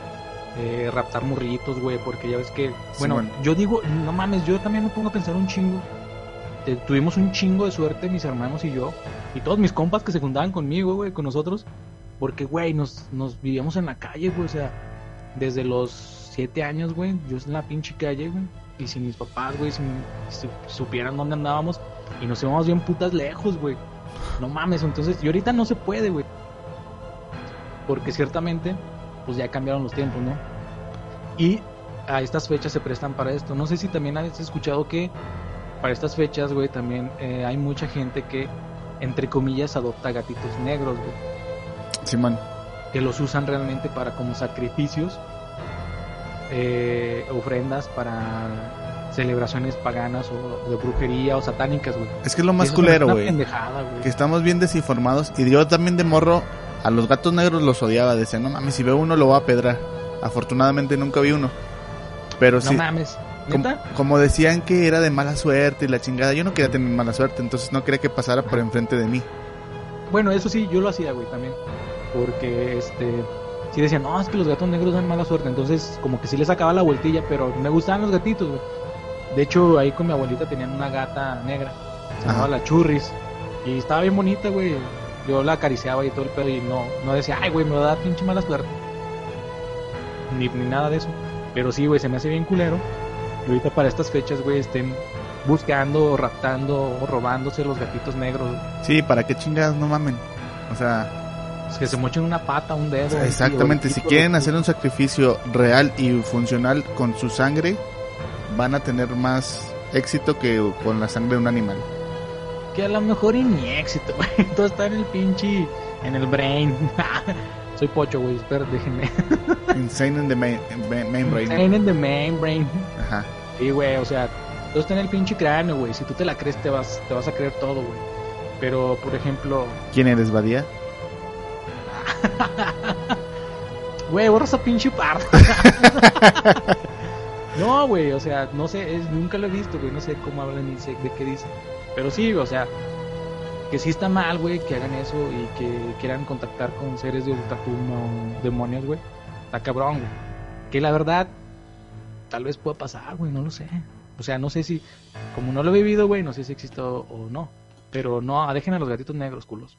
eh, raptar morritos, güey, porque ya ves que, bueno, yo digo, no mames, yo también me pongo a pensar un chingo. Eh, tuvimos un chingo de suerte, mis hermanos y yo, y todos mis compas que se juntaban conmigo, güey, con nosotros, porque, güey, nos, nos vivíamos en la calle, güey, o sea, desde los siete años, güey, yo en la pinche calle, güey, y sin mis papás, güey, si supieran dónde andábamos, y nos íbamos bien putas lejos, güey. No mames, entonces, y ahorita no se puede, güey. Porque ciertamente, pues ya cambiaron los tiempos, ¿no? Y a estas fechas se prestan para esto. No sé si también has escuchado que para estas fechas, güey, también eh, hay mucha gente que, entre comillas, adopta gatitos negros, güey. Simón, Que los usan realmente para como sacrificios, eh, ofrendas para celebraciones paganas o de brujería o satánicas, güey. es que es lo más culero, güey. Que estamos bien desinformados. Y yo también de morro, a los gatos negros los odiaba. Decía, no mames, si veo uno lo voy a pedrar. Afortunadamente nunca vi uno. Pero No sí, mames. como, como decían que era de mala suerte y la chingada, yo no quería tener mala suerte, entonces no quería que pasara por enfrente de mí. Bueno, eso sí, yo lo hacía, güey, también. Porque, este, sí decían, no, es que los gatos negros dan mala suerte. Entonces, como que sí les sacaba la vueltilla, pero me gustaban los gatitos, güey. De hecho, ahí con mi abuelita tenían una gata negra. Se llamaba la Churris. Y estaba bien bonita, güey. Yo la acariciaba y todo el pedo y no, no decía, ay, güey, me va a dar pinche mala suerte. Ni, ni nada de eso. Pero sí, güey, se me hace bien culero. Y ahorita para estas fechas, güey, estén buscando, raptando robándose los gatitos negros. Sí, ¿para qué chingadas no mamen? O sea, que se mochen una pata, un dedo. exactamente, si quieren hacer un sacrificio real y funcional con su sangre, van a tener más éxito que con la sangre de un animal. Que a lo mejor y ni éxito, güey. Todo está en el pinche. En el brain. Soy pocho, güey. Espera, déjenme. Insane in the main, main- main brain. Brain in the main brain. Ajá. Sí, güey, o sea, todo está en el pinche cráneo, güey. Si tú te la crees, te vas, te vas a creer todo, güey. Pero, por ejemplo, ¿Quién eres, Badía? güey, borra esa pinche parte. no, güey, o sea, no sé, es- nunca lo he visto, güey. No sé cómo hablan ni sé de qué dicen. Pero sí, o sea, que sí está mal, güey, que hagan eso y que quieran contactar con seres de ultratumba o demonios, güey. Está cabrón, güey. Que la verdad, tal vez pueda pasar, güey, no lo sé. O sea, no sé si, como no lo he vivido, güey, no sé si existe o, o no. Pero no, dejen a los gatitos negros, culos.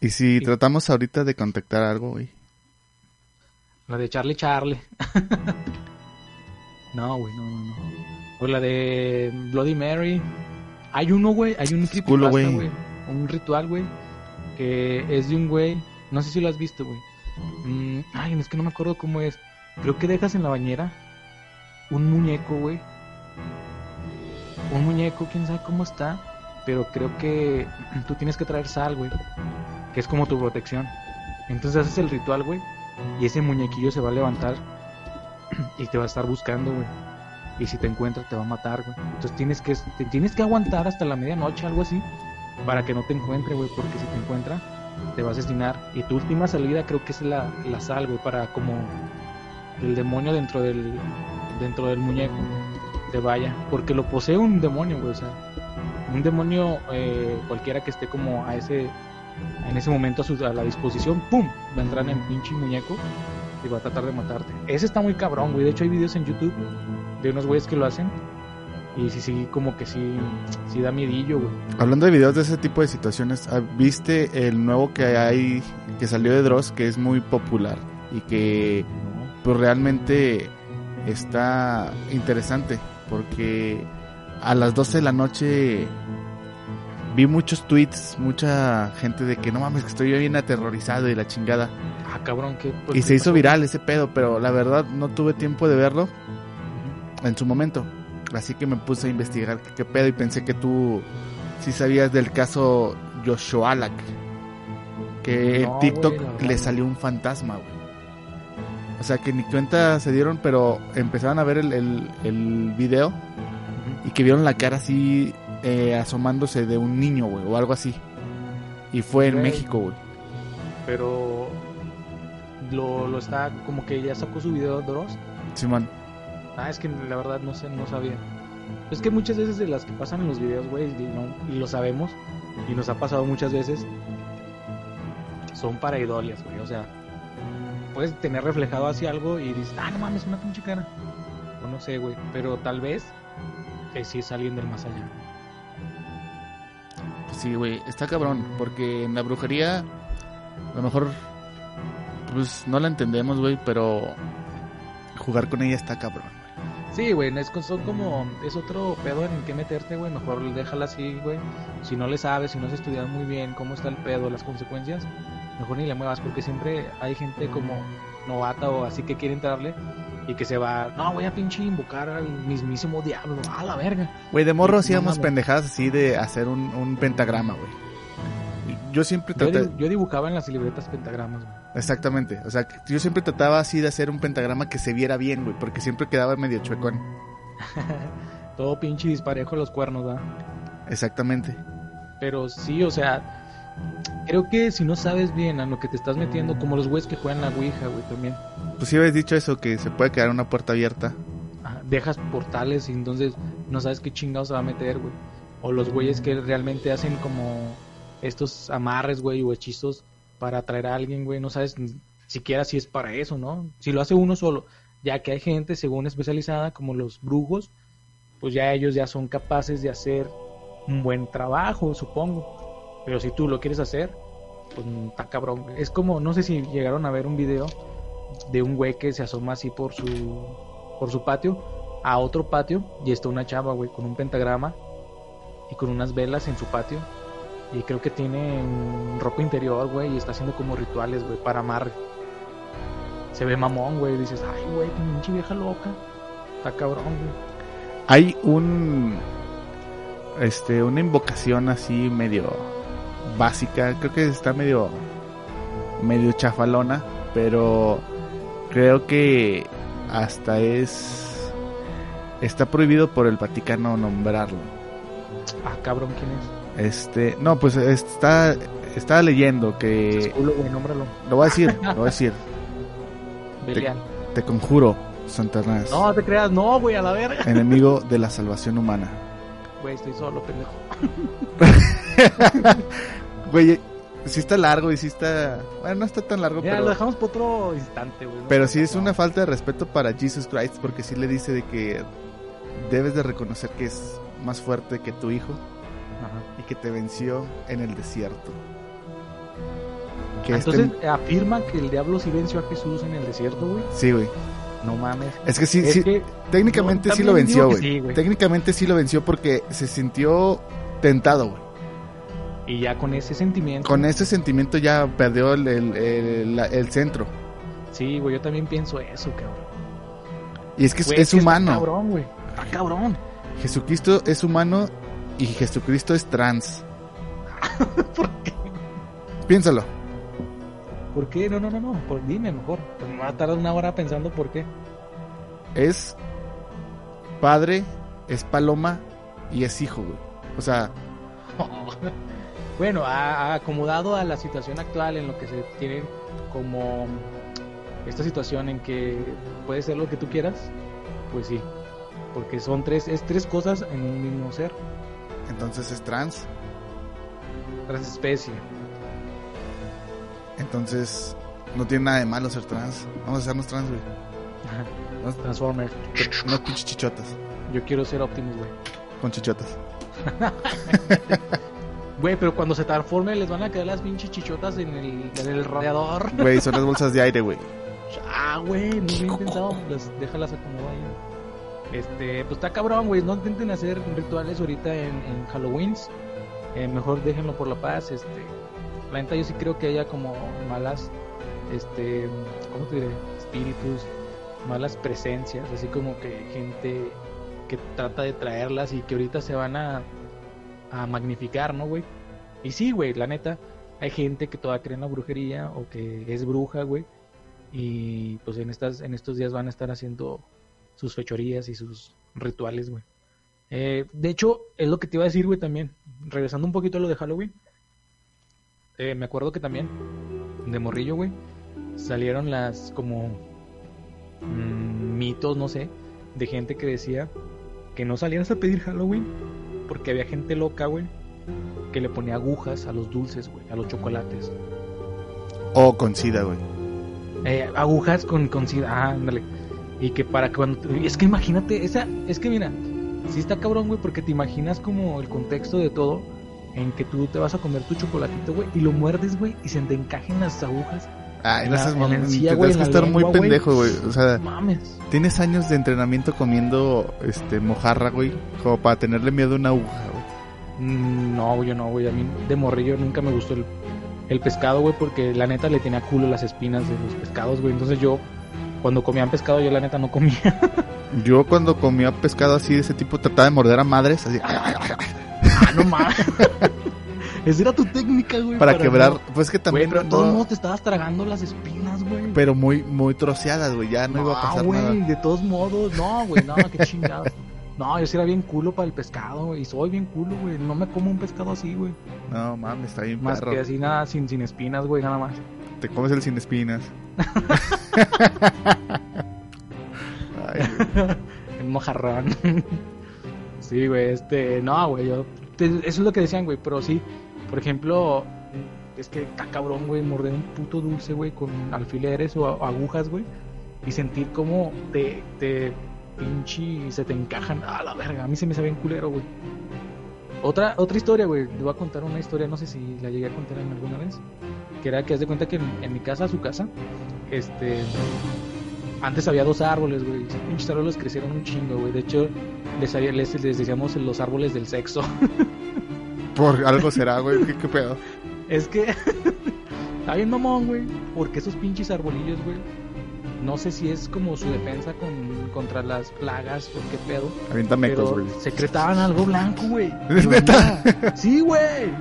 Y si Sí. tratamos ahorita de contactar algo, güey. La de Charlie Charlie. no, güey, no, no, no. O la de Bloody Mary. Hay uno, güey, hay un güey. güey. Un ritual, güey. Que es de un güey. No sé si lo has visto, güey. Mm, ay, es que no me acuerdo cómo es. Creo que dejas en la bañera un muñeco, güey. Un muñeco, quién sabe cómo está. pero creo que tú tienes que traer sal, güey, es como tu protección. Entonces haces el ritual, güey, y ese muñequillo se va a levantar y te va a estar buscando, güey. Y si te encuentra te va a matar, güey. Entonces tienes que te tienes que aguantar hasta la medianoche, algo así, para que no te encuentre, güey, porque si te encuentra te va a asesinar. Y tu última salida creo que es la, la sal, güey, para como el demonio dentro del dentro del muñeco te vaya, porque lo posee un demonio, güey, o sea, un demonio eh, cualquiera que esté como a ese en ese momento a, su, a la disposición, pum, vendrán en pinche muñeco y va a tratar de matarte. Ese está muy cabrón, güey. De hecho hay videos en YouTube de unos güeyes que lo hacen y sí, sí, como que sí, sí da miedillo, güey. Hablando de videos de ese tipo de situaciones, ah, ¿viste el nuevo que hay, que salió de Dross, que es muy popular y que pues realmente está interesante? Porque a las 12 de la noche vi muchos tweets, mucha gente de que no mames, que estoy bien aterrorizado y la chingada. Ah, cabrón, que... Y se hizo viral ese pedo, pero la verdad no tuve tiempo de verlo en su momento. Así que me puse a investigar qué, pedo y pensé que tú sí sabías del caso Joshua Alak. Que en TikTok le salió un fantasma, güey. O sea que ni cuenta se dieron, pero empezaron a ver el, el, el video y que vieron la cara así eh, asomándose de un niño, güey, o algo así. Y fue en México, güey. Pero lo, lo está como que ya sacó su video Dross. Simón. Ah, es que la verdad no sé, no sabía. Es que muchas veces de las que pasan en los videos, güey, y, lo sabemos, y nos ha pasado muchas veces, son para idolias, güey. O sea, puedes tener reflejado así algo y dices, ah, no mames, una pinche cara. O no sé, güey, pero tal vez que sí es alguien del más allá. Sí, güey, está cabrón, porque en la brujería, a lo mejor, pues no la entendemos, güey, pero jugar con ella está cabrón. Sí, güey, es, son como, es otro pedo en que meterte, güey, mejor déjala así, güey. Si no le sabes, si no has estudiado muy bien cómo está el pedo, las consecuencias, mejor ni le muevas, porque siempre hay gente como novata o así que quiere entrarle y que se va, no, voy a pinche invocar al mismísimo diablo, a la verga. Güey, de morro hacíamos pendejadas así de hacer un, un pentagrama, güey. Yo siempre traté... Yo, dibujaba en las libretas pentagramas, güey. Exactamente. O sea, yo siempre trataba así de hacer un pentagrama que se viera bien, güey, porque siempre quedaba medio chuecón. Todo pinche disparejo los cuernos, ¿verdad? Exactamente. Pero sí, o sea, creo que si no sabes bien a lo que te estás metiendo, como los güeyes que juegan la Ouija, güey, también. Pues sí habías dicho eso, que se puede quedar una puerta abierta. dejas portales y entonces no sabes qué chingados se va a meter, güey. O los güeyes que realmente hacen como estos amarres, güey, o hechizos para atraer a alguien, güey, no sabes siquiera si es para eso, ¿no? Si lo hace uno solo, ya que hay gente, según especializada, como los brujos, pues ya ellos ya son capaces de hacer un buen trabajo, supongo. Pero si tú lo quieres hacer, pues está cabrón. Es como, no sé si llegaron a ver un video de un güey que se asoma así por su, por su patio a otro patio y está una chava, güey, con un pentagrama y con unas velas en su patio y creo que tiene ropa interior, güey, y está haciendo como rituales, güey, para amarre. Se ve mamón, güey, dices, ay, güey, pinche vieja loca. Está cabrón, güey. Hay un. Este, una invocación así medio básica. Creo que está medio. medio chafalona. Pero creo que hasta es. Está prohibido por el Vaticano nombrarlo. Ah, cabrón, ¿quién es? Este, no, pues está, estaba leyendo que... Culo, güey, nómbralo. Lo voy a decir, lo voy a decir. Te, te, conjuro, Satanás. No, te creas, no, güey, a la verga. Enemigo de la salvación humana. Güey, estoy solo, pendejo. Güey, sí está largo y sí está... Bueno, no está tan largo, ya, pero... lo dejamos por otro instante, güey. pero sí es una falta de respeto para Jesus Christ porque sí le dice de que debes de reconocer que es más fuerte que tu hijo y que te venció en el desierto. Que Entonces afirma que el diablo sí venció a Jesús en el desierto, güey. Sí, güey. No mames. Es que sí, sí técnicamente sí lo venció, güey. técnicamente sí lo venció porque se sintió tentado, güey. Y ya con ese sentimiento. Con ese sentimiento ya perdió el, el, el, centro. Sí, güey, yo también pienso eso, cabrón. Y es que es, humano. cabrón, güey. cabrón. Jesucristo es humano y Jesucristo es trans. ¿Por qué? Piénsalo. ¿Por qué? No, no, no, no. Por, dime mejor. Pues me va a tardar una hora pensando por qué. Es padre, es paloma y es hijo, güey. O sea, bueno, a- a- acomodado a la situación actual en lo que se tiene como esta situación en que puede ser lo que tú quieras, pues sí. Porque son tres, es tres cosas en un mismo ser, entonces es trans. transespecie. Entonces no tiene nada de malo ser trans. Vamos a hacernos trans, güey. No, Transformers. no pinches chichotas. Yo quiero ser Optimus, güey. Con chichotas. Güey, pero cuando se transforme les van a quedar las pinches chichotas en el, en el radiador. Güey, son las bolsas de aire, güey. Ah, güey, no lo he intentado. Las, déjalas acomodar ahí. Este, pues está cabrón, güey. No intenten hacer rituales ahorita en, en Halloween. Eh, mejor déjenlo por la paz. Este, la neta, yo sí creo que haya como malas, este, ¿cómo te diré? Espíritus, malas presencias, así como que gente que trata de traerlas y que ahorita se van a, a magnificar, ¿no, güey? Y sí, güey, la neta, hay gente que todavía cree en la brujería o que es bruja, güey y pues en estas en estos días van a estar haciendo sus fechorías y sus rituales, güey. Eh, de hecho, es lo que te iba a decir, güey, también. Regresando un poquito a lo de Halloween. eh, me acuerdo que también, de morrillo, güey, salieron las como mm, mitos, no sé, de gente que decía que no salieras a pedir Halloween porque había gente loca, güey, que le ponía agujas a los dulces, güey, a los chocolates. O con sida, güey. Eh, agujas con, con sida, ah, ándale. Y que para que cuando. Es que imagínate, esa. Es que mira, sí está cabrón, güey, porque te imaginas como el contexto de todo. En que tú te vas a comer tu chocolatito, güey, y lo muerdes, güey, y se te encajen las agujas. Ay, En no mamón. en que estar muy lengua, pendejo, güey. O sea, Mames. tienes años de entrenamiento comiendo este mojarra, güey. Como para tenerle miedo a una aguja, güey. Mm, No, yo no, güey. A mí de morrillo nunca me gustó el, el pescado, güey, porque la neta le tenía culo las espinas de los pescados, güey. Entonces yo, cuando comían pescado, yo la neta no comía. Yo cuando comía pescado así de ese tipo trataba de morder a madres así ah, no mames. Esa era tu técnica, güey. para quebrar. no- Pues que Güey, también pero de todos modos te estabas tragando las espinas, güey. pero muy muy troceadas, güey, ya no, iba a pasar güey, nada. de todos modos. No, güey, no, qué chingados. No, yo sí era bien culo para el pescado, güey. Y soy bien culo, güey. No me como un pescado así, güey. No, mames, está bien Más perro. que así nada, sin, sin espinas, güey, nada más. Te comes el sin espinas. Ay. El mojarrón. sí, güey, este. No, güey, yo. te- eso es lo que decían, güey. Pero sí, por ejemplo, es que está cabrón, güey, morder un puto dulce, güey, con alfileres o agujas, güey. Y sentir como te, te pinche se te encajan. A la verga, a mí se me sabe bien culero, güey. Otra, otra historia, güey. Le voy a contar una historia, no sé si la llegué a contar en alguna vez. Que era que haz de cuenta que en, mi casa, su casa, este. Antes había dos árboles, güey. Esos pinches árboles crecieron un chingo, güey. De hecho, les, les, les decíamos los árboles del sexo. Por algo será, güey, ¿qué, qué pedo? es que. Está bien mamón, güey. Porque esos pinches arbolillos, güey. No sé si es como su defensa con, contra las plagas o qué pedo. Avienta mecos, güey. secretaban algo blanco, güey. ¿Es Pero neta? Sí, güey.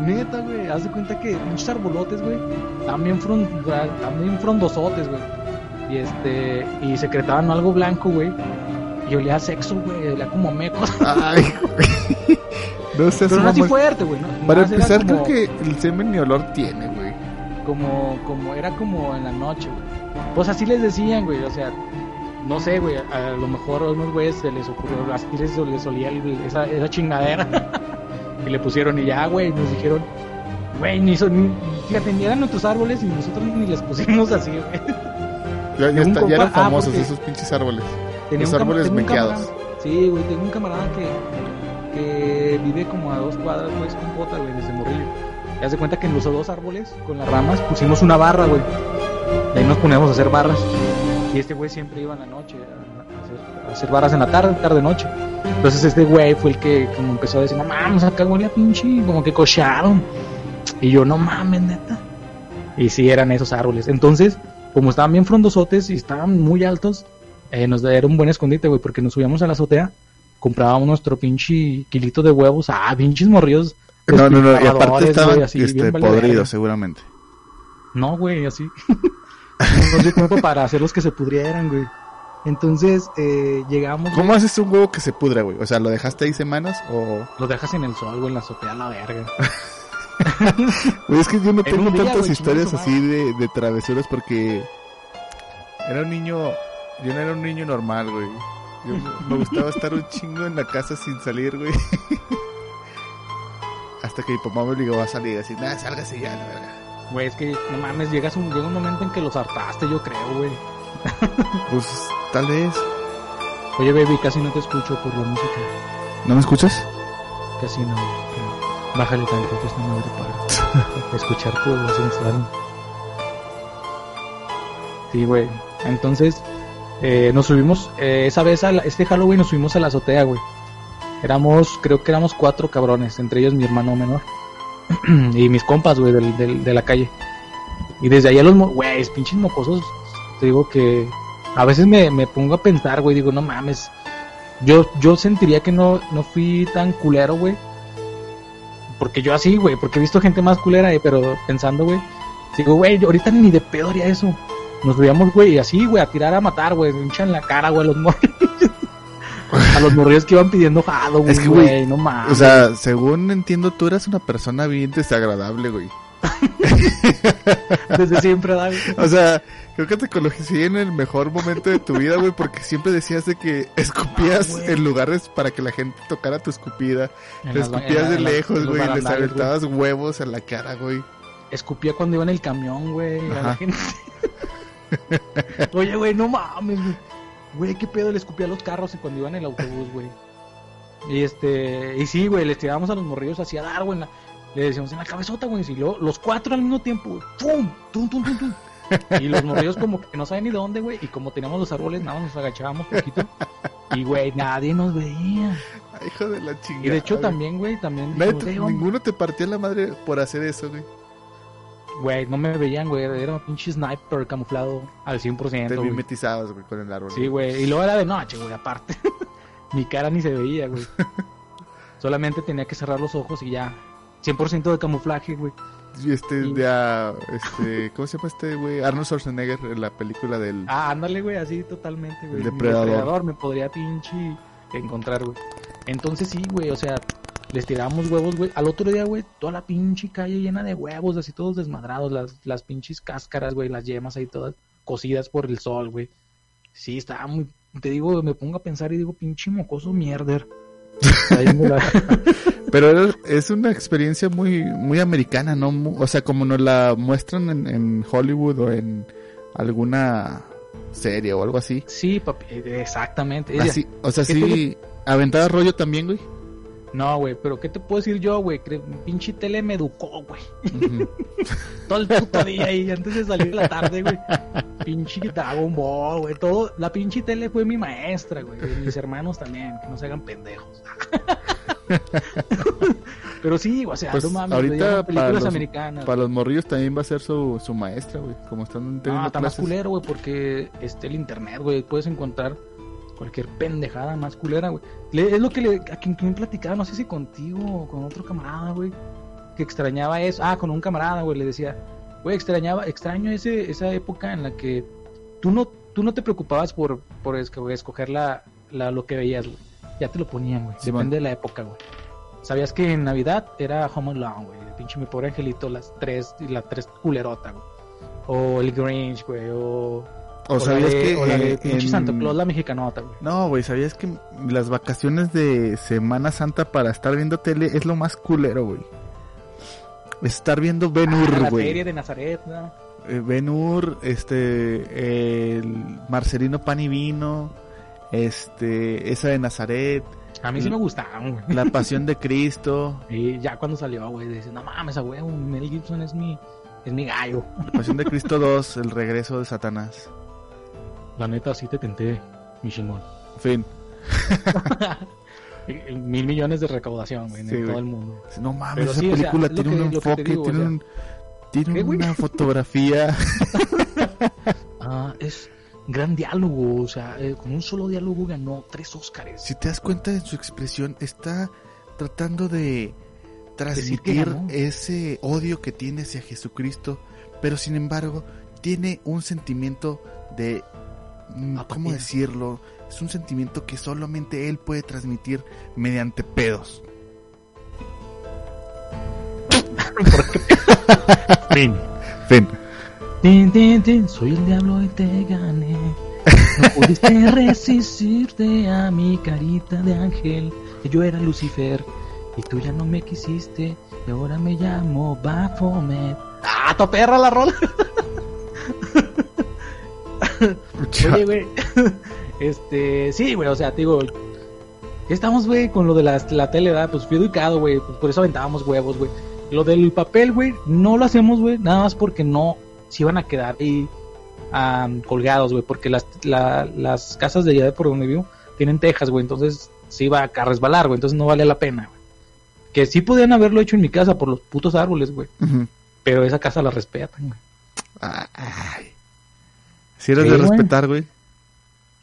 Neta, güey. Haz de cuenta que muchos arbolotes, güey. También, fron, también frondosotes, güey. Y este. Y secretaban algo blanco, güey. Y olía a sexo, güey. Olía como mecos. Ay, güey. No seas Pero no así fuerte, güey. ¿no? Para empezar, como- creo que el semen ni olor tiene, güey. como, como era como en la noche, güey. Pues así les decían, güey, o sea, no sé, güey, a lo mejor a unos güeyes se les ocurrió, así les, les olía esa, esa chingadera. y le pusieron y ya, güey, nos dijeron, güey, ni son, ni, fíjate, ni eran nuestros árboles y nosotros ni les pusimos así, güey. Ya, ya está- eran ah, famosos porque- esos pinches árboles. Los árboles mequeados. Sí, güey, tengo un camarada que, que vive como a dos cuadras, güey, es con pota, güey, desde Morrillo. Y haz de cuenta que en los dos árboles, con las ramas, pusimos una barra, güey. Y ahí nos poníamos a hacer barras. Y este güey siempre iba en la noche a, hacer, barras en la tarde, tarde-noche. Entonces este güey fue el que como empezó a decir, no mames, acá huele a pinche, como que cocharon. Y yo, no mames, neta. Y sí, eran esos árboles. Entonces, como estaban bien frondosotes y estaban muy altos, eh, nos era un buen escondite, güey, porque nos subíamos a la azotea comprábamos nuestro pinche kilito de huevos. Ah, pinches morrillos. No, no, no, y aparte estaban güey, así, este, podridos seguramente. No, güey, así. no dio tiempo para hacerlos que se pudrieran, güey. Entonces, eh, llegamos. ¿Cómo güey, haces un huevo que se pudra, güey? O sea, ¿lo dejaste ahí semanas o...? Lo dejas en el sol, güey, en la azotea, la verga. Güey, es que yo no En tengo día, tantas güey, historias así de, de travesuras porque era un niño, yo no era un niño normal, güey. Yo me gustaba estar un chingo en la casa sin salir, güey. Hasta que mi papá me obligó a salir, así, nada, sálgase ya, la verdad. Güey, es que, no mames, llegas un, llega un momento en que los hartaste, yo creo, güey. Pues, tal vez. Oye, baby, casi no te escucho por la música. ¿No me escuchas? Casi no. pero Bájale tantito esta madre para escuchar tu voz sensual. Sí, güey. Entonces, eh, nos subimos, eh, esa vez, a la- este Halloween nos subimos a la azotea, güey. Éramos, creo que éramos cuatro cabrones, entre ellos mi hermano menor. y mis compas, güey, del, de la calle. Y desde allá los, güey, pinches mocosos, te digo que a veces me, me pongo a pensar, güey, digo, no mames. Yo, yo sentiría que no, no fui tan culero, güey. Porque yo así, güey, porque he visto gente más culera, eh, pero pensando, güey, digo, güey, ahorita ni de pedo haría eso. Nos veíamos, güey, y así, güey, a tirar a matar, güey, hinchan la cara, güey, a los morrillos. a los morrillos que iban pidiendo Es que, güey, güey, no mames. O sea, según entiendo, tú eras una persona bien desagradable, güey. desde siempre, David. O sea, creo que te conocí en el mejor momento de tu vida, güey, porque siempre decías de que escupías Ah, en lugares para que la gente tocara tu escupida. En las escupías en de en lejos, güey, les barandales, güey. aventabas huevos en la cara, güey. Escupía cuando iba en el camión, güey. a la gente. Oye, güey, no mames, güey. Güey, qué pedo, le escupía a los carros cuando iba en el autobús, güey. Y este, y sí, güey, les tirábamos a los morrillos así a dar, güey. Le decíamos en la cabezota, güey. Y luego los cuatro al mismo tiempo, güey. ¡Pum! ¡Tum, tum, tum, tum! Y los morrillos como que no saben ni dónde, güey. Y como teníamos los árboles, nada nos agachábamos poquito. Y, güey, nadie nos veía. Ay, hijo de la chingada. Y de hecho güey. también, güey, también dijimos, te- ninguno te partía la madre por hacer eso, güey. Güey, no me veían, güey. Era un pinche sniper camuflado al 100%. Te güey. güey, con el árbol. Sí, güey. Y luego era de noche, güey, aparte. Mi cara ni se veía, güey. Solamente tenía que cerrar los ojos y ya. 100% de camuflaje, güey. Y este, Y- de a, este, ¿cómo se llama este, güey? Arnold Schwarzenegger en la película del... Ah, ándale, güey, así totalmente, güey. El depredador. depredador me podría pinche encontrar, güey. Entonces sí, güey, o sea, les tirábamos huevos, güey. Al otro día, güey, toda la pinche calle llena de huevos, así todos desmadrados, las, las pinches cáscaras, güey, las yemas ahí todas cocidas por el sol, güey. Sí, estaba muy, te digo, me pongo a pensar y digo, pinche mocoso mierder. Pero era- es una experiencia muy, muy americana, ¿no? O sea, como nos la muestran en, en Hollywood o en alguna serie o algo así. Sí, papi, exactamente. Así, o sea, ¿Qué sí, aventada rollo también, güey. No, güey, pero ¿qué te puedo decir yo, güey? Pinche tele me educó, güey. Todo el puto día ahí, antes de salir de la tarde, güey. Pinche Dragon Ball, güey. Todo, la pinche tele fue mi maestra, güey. Mis hermanos también, que no se hagan pendejos. Pero sí, o sea, Pues, no mames, ahorita veíamos para películas los- americanas. Para los morrillos también va a ser su, su maestra, güey. Como están No, teniendo está más culero, güey, porque este, el internet, güey, puedes encontrar cualquier pendejada más culera, güey. Es lo que le, a quien, quien platicaba, no sé si contigo o con otro camarada, güey, que extrañaba eso. Ah, con un camarada, güey, le decía, güey, extrañaba, extraño ese, esa época en la que tú no, tú no te preocupabas por, por esco- escoger la, la, lo que veías, güey. Ya te lo ponían, güey. Depende de la época, güey. Sabías que en Navidad era Home Alone, güey. El pinche mi pobre angelito, las tres, y la tres culerota, güey. O el Grinch, güey. O, O la sabías de- que. o la de en- Santa Claus, la mexicanota, güey. No, güey, ¿sabías que las vacaciones de Semana Santa para estar viendo tele es lo más culero, güey? Estar viendo Ben Ah, Hur, la güey. serie de Nazaret, ¿no? Eh, Ben Hur, este, el Marcelino Pan y Vino, este, esa de Nazaret, A mí sí me gustaban, güey. La Pasión de Cristo, Y ya cuando salió, güey, dice, no mames, a güey, Mel Gibson es mi, es mi gallo. La Pasión de Cristo 2, El Regreso de Satanás. La neta, sí te tenté, mi chingón. En fin, y Mil millones de recaudación, güey, en todo el mundo. no mames, Pero esa sí, o sea, película tiene que- un enfoque, digo, o tiene, sea. un, una fotografía. Ah, es, gran diálogo, o sea, eh, con un solo diálogo ganó tres Óscares. Si te das cuenta de su expresión, está tratando de transmitir ese odio que tiene hacia Jesucristo, pero sin embargo tiene un sentimiento de, mm, ¿cómo Apatía. decirlo? Es un sentimiento que solamente él puede transmitir mediante pedos. Fin. Ven. Tin, tin, tin, soy el diablo y te gané. No pudiste resistirte a mi carita de ángel. Que yo era Lucifer y tú ya no me quisiste. Y ahora me llamo Baphomet. ¡Ah, tu perra la rola! Oye, güey. Este, sí, güey, o sea, te digo. Estamos, güey, con lo de la, la tele, ¿verdad? Pues fui educado, güey. Pues por eso aventábamos huevos, güey. Lo del papel, güey, no lo hacemos, güey, nada más porque no se iban a quedar ahí colgados, güey. Porque las, la- las casas de allá de por donde vivo tienen tejas, güey. Entonces se iba a resbalar, güey. Entonces no vale la pena, güey. Que sí podían haberlo hecho en mi casa por los putos árboles, güey. Pero esa casa la respetan, güey. Ay. Si eres Sí, de respetar, güey.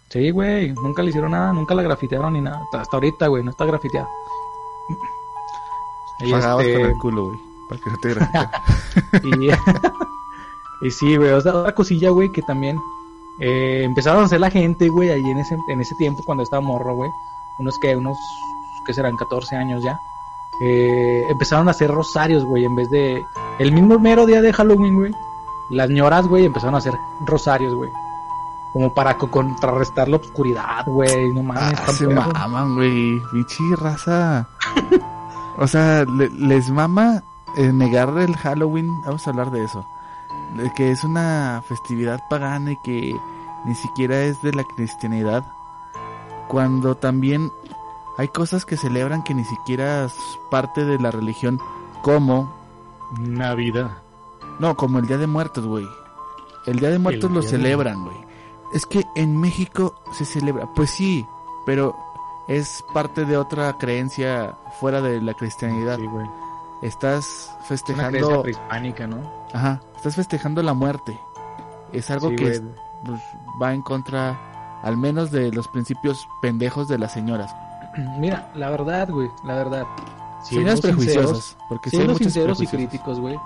Sí, güey, nunca le hicieron nada, nunca la grafitearon ni nada. Hasta, ahorita, güey, no está grafiteada. Y, Pagabas este, con el culo, güey. Para que no te y sí, güey, o sea, otra cosilla, güey, que también eh, empezaron a hacer la gente, güey, ahí en ese, en ese tiempo cuando estaba morro, güey. Unos que, unos, que serán 14 años ya. eh, empezaron a hacer rosarios, güey, en vez de... El mismo mero día de Halloween, güey. Las ñoras, güey, empezaron a hacer rosarios, güey. Como para co- contrarrestar la oscuridad, güey. No mames, Ah, están se maman, güey. Pinche raza. O sea, le- les mama eh, negar el Halloween. Vamos a hablar de eso. De que es una festividad pagana y que ni siquiera es de la cristianidad. Cuando también hay cosas que celebran que ni siquiera es parte de la religión. Como, Navidad. No, como el Día de Muertos, güey. El Día de Muertos lo celebran, güey. Es que en México se celebra, pues sí, pero es parte de otra creencia fuera de la cristianidad. Sí, güey. Estás Es una creencia festejando, prehispánica, ¿no? ajá, estás festejando la muerte. Es algo Sí, que es- pues, va en contra, al menos de los principios pendejos de las señoras. Mira, la verdad, güey, la verdad. Sinceros, prejuiciosas, porque muchos sinceros y críticos, güey.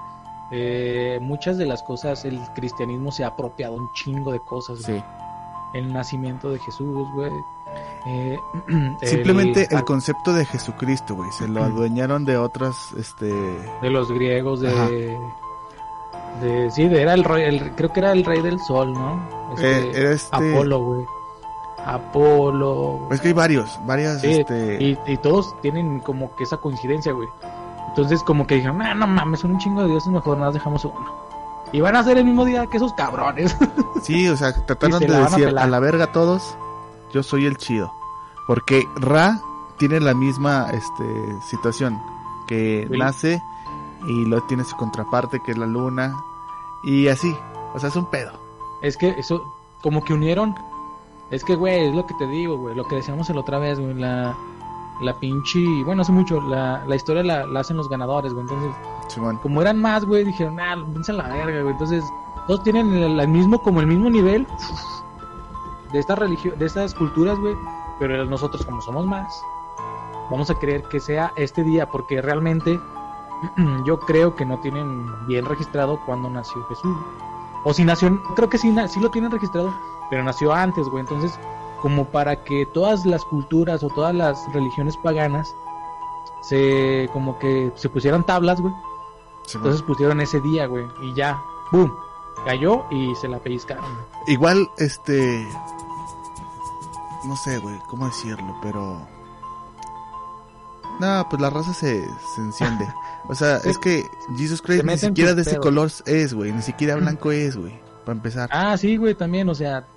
Eh, muchas de las cosas, el cristianismo se ha apropiado un chingo de cosas, güey. El nacimiento de Jesús, güey. Eh, Simplemente el a- concepto de Jesucristo, güey, se lo adueñaron de otras, este, de los griegos, de. de sí, de, era el rey, el- creo que era el rey del sol, ¿no? Este, eh, era este, Apolo, güey. Apolo. es que hay varios, varias, Sí, este, Y, y todos tienen como que esa coincidencia, güey. Entonces, como que dijeron, "Ah, no mames, son un chingo de dioses, mejor nada, dejamos uno. Y van a ser el mismo día que esos cabrones. Sí, o sea, trataron se de a decir a la verga todos, yo soy el chido. Porque Ra tiene la misma este situación, que nace y lo tiene su contraparte que es la luna y así, o sea, es un pedo. es que eso, como que unieron. Es que, güey, es lo que te digo, güey. Lo que decíamos la otra vez, güey. La, la pinche. Bueno, hace mucho. La, la historia la, la hacen los ganadores, güey. Entonces, como eran más, güey, dijeron, ah, piensa la verga, güey. Entonces, todos tienen el, el mismo, como el mismo nivel de esta religión, de estas culturas, güey. Pero nosotros, como somos más, vamos a creer que sea este día, porque realmente yo creo que no tienen bien registrado cuándo nació Jesús. O si nació, creo que sí, sí lo tienen registrado, pero nació antes, güey. Entonces, como para que todas las culturas o todas las religiones paganas se, como que se pusieran tablas, güey. Entonces pusieron ese día, güey, y ya, ¡boom! Cayó y se la pellizcaron. Igual, este, no sé, güey, cómo decirlo, pero... No, pues la raza se, se enciende. O sea, Sí. es que Jesus Christ ni siquiera de ese color es, güey, ni siquiera blanco es, güey, para empezar. Ah, sí, güey, también, o sea,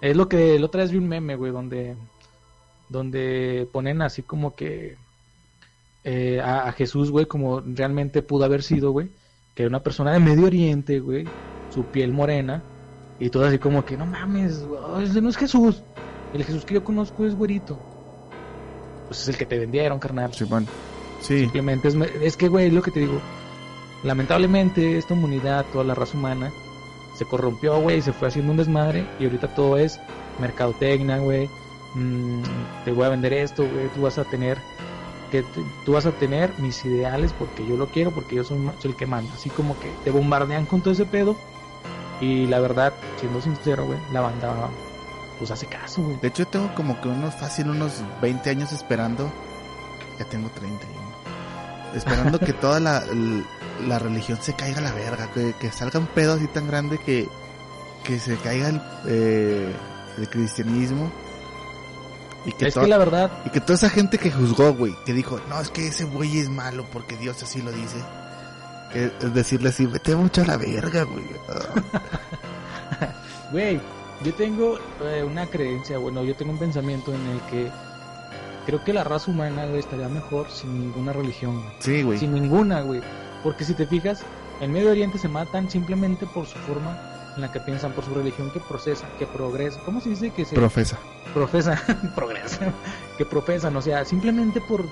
es lo que la otra vez vi un meme, güey, donde, donde ponen así como que eh, a, a Jesús, güey, como realmente pudo haber sido, güey, que era una persona de Medio Oriente, güey, su piel morena, y todo así como que, no mames, güey, ese no es Jesús, el Jesús que yo conozco es güerito. Pues es el que te vendieron, carnal. Simón. Sí, Simplemente es, es que, güey, es lo que te digo. Lamentablemente, esta humanidad, toda la raza humana, se corrompió, güey, se fue haciendo un desmadre. Y ahorita todo es mercadotecnia, güey. Mm, te voy a vender esto, güey. Tú vas a tener que tú vas a tener mis ideales porque yo lo quiero, porque yo soy, el que manda. Así como que te bombardean con todo ese pedo. Y la verdad, siendo sincero, güey, la banda pues hace caso, güey. De hecho, yo tengo como que unos fácil, unos 20 años esperando. Ya tengo 31. Esperando que toda la, la religión se caiga a la verga. Que, que salga un pedo así tan grande que, que se caiga el, eh, el cristianismo. Y que, es que la verdad, y que toda esa gente que juzgó, güey, que dijo, no, es que ese güey es malo porque Dios así lo dice. Que es decirle así, vete mucho a la verga, güey. Güey, yo tengo eh, una creencia, bueno, yo tengo un pensamiento en el que creo que la raza humana güey, estaría mejor sin ninguna religión, güey. Sí, güey. Sin ninguna, güey. Porque si te fijas, en Medio Oriente se matan simplemente por su forma en la que piensan, por su religión que procesa, que progresa. ¿Cómo se dice que se Profesa. profesa? progresa. que profesan, o sea, simplemente por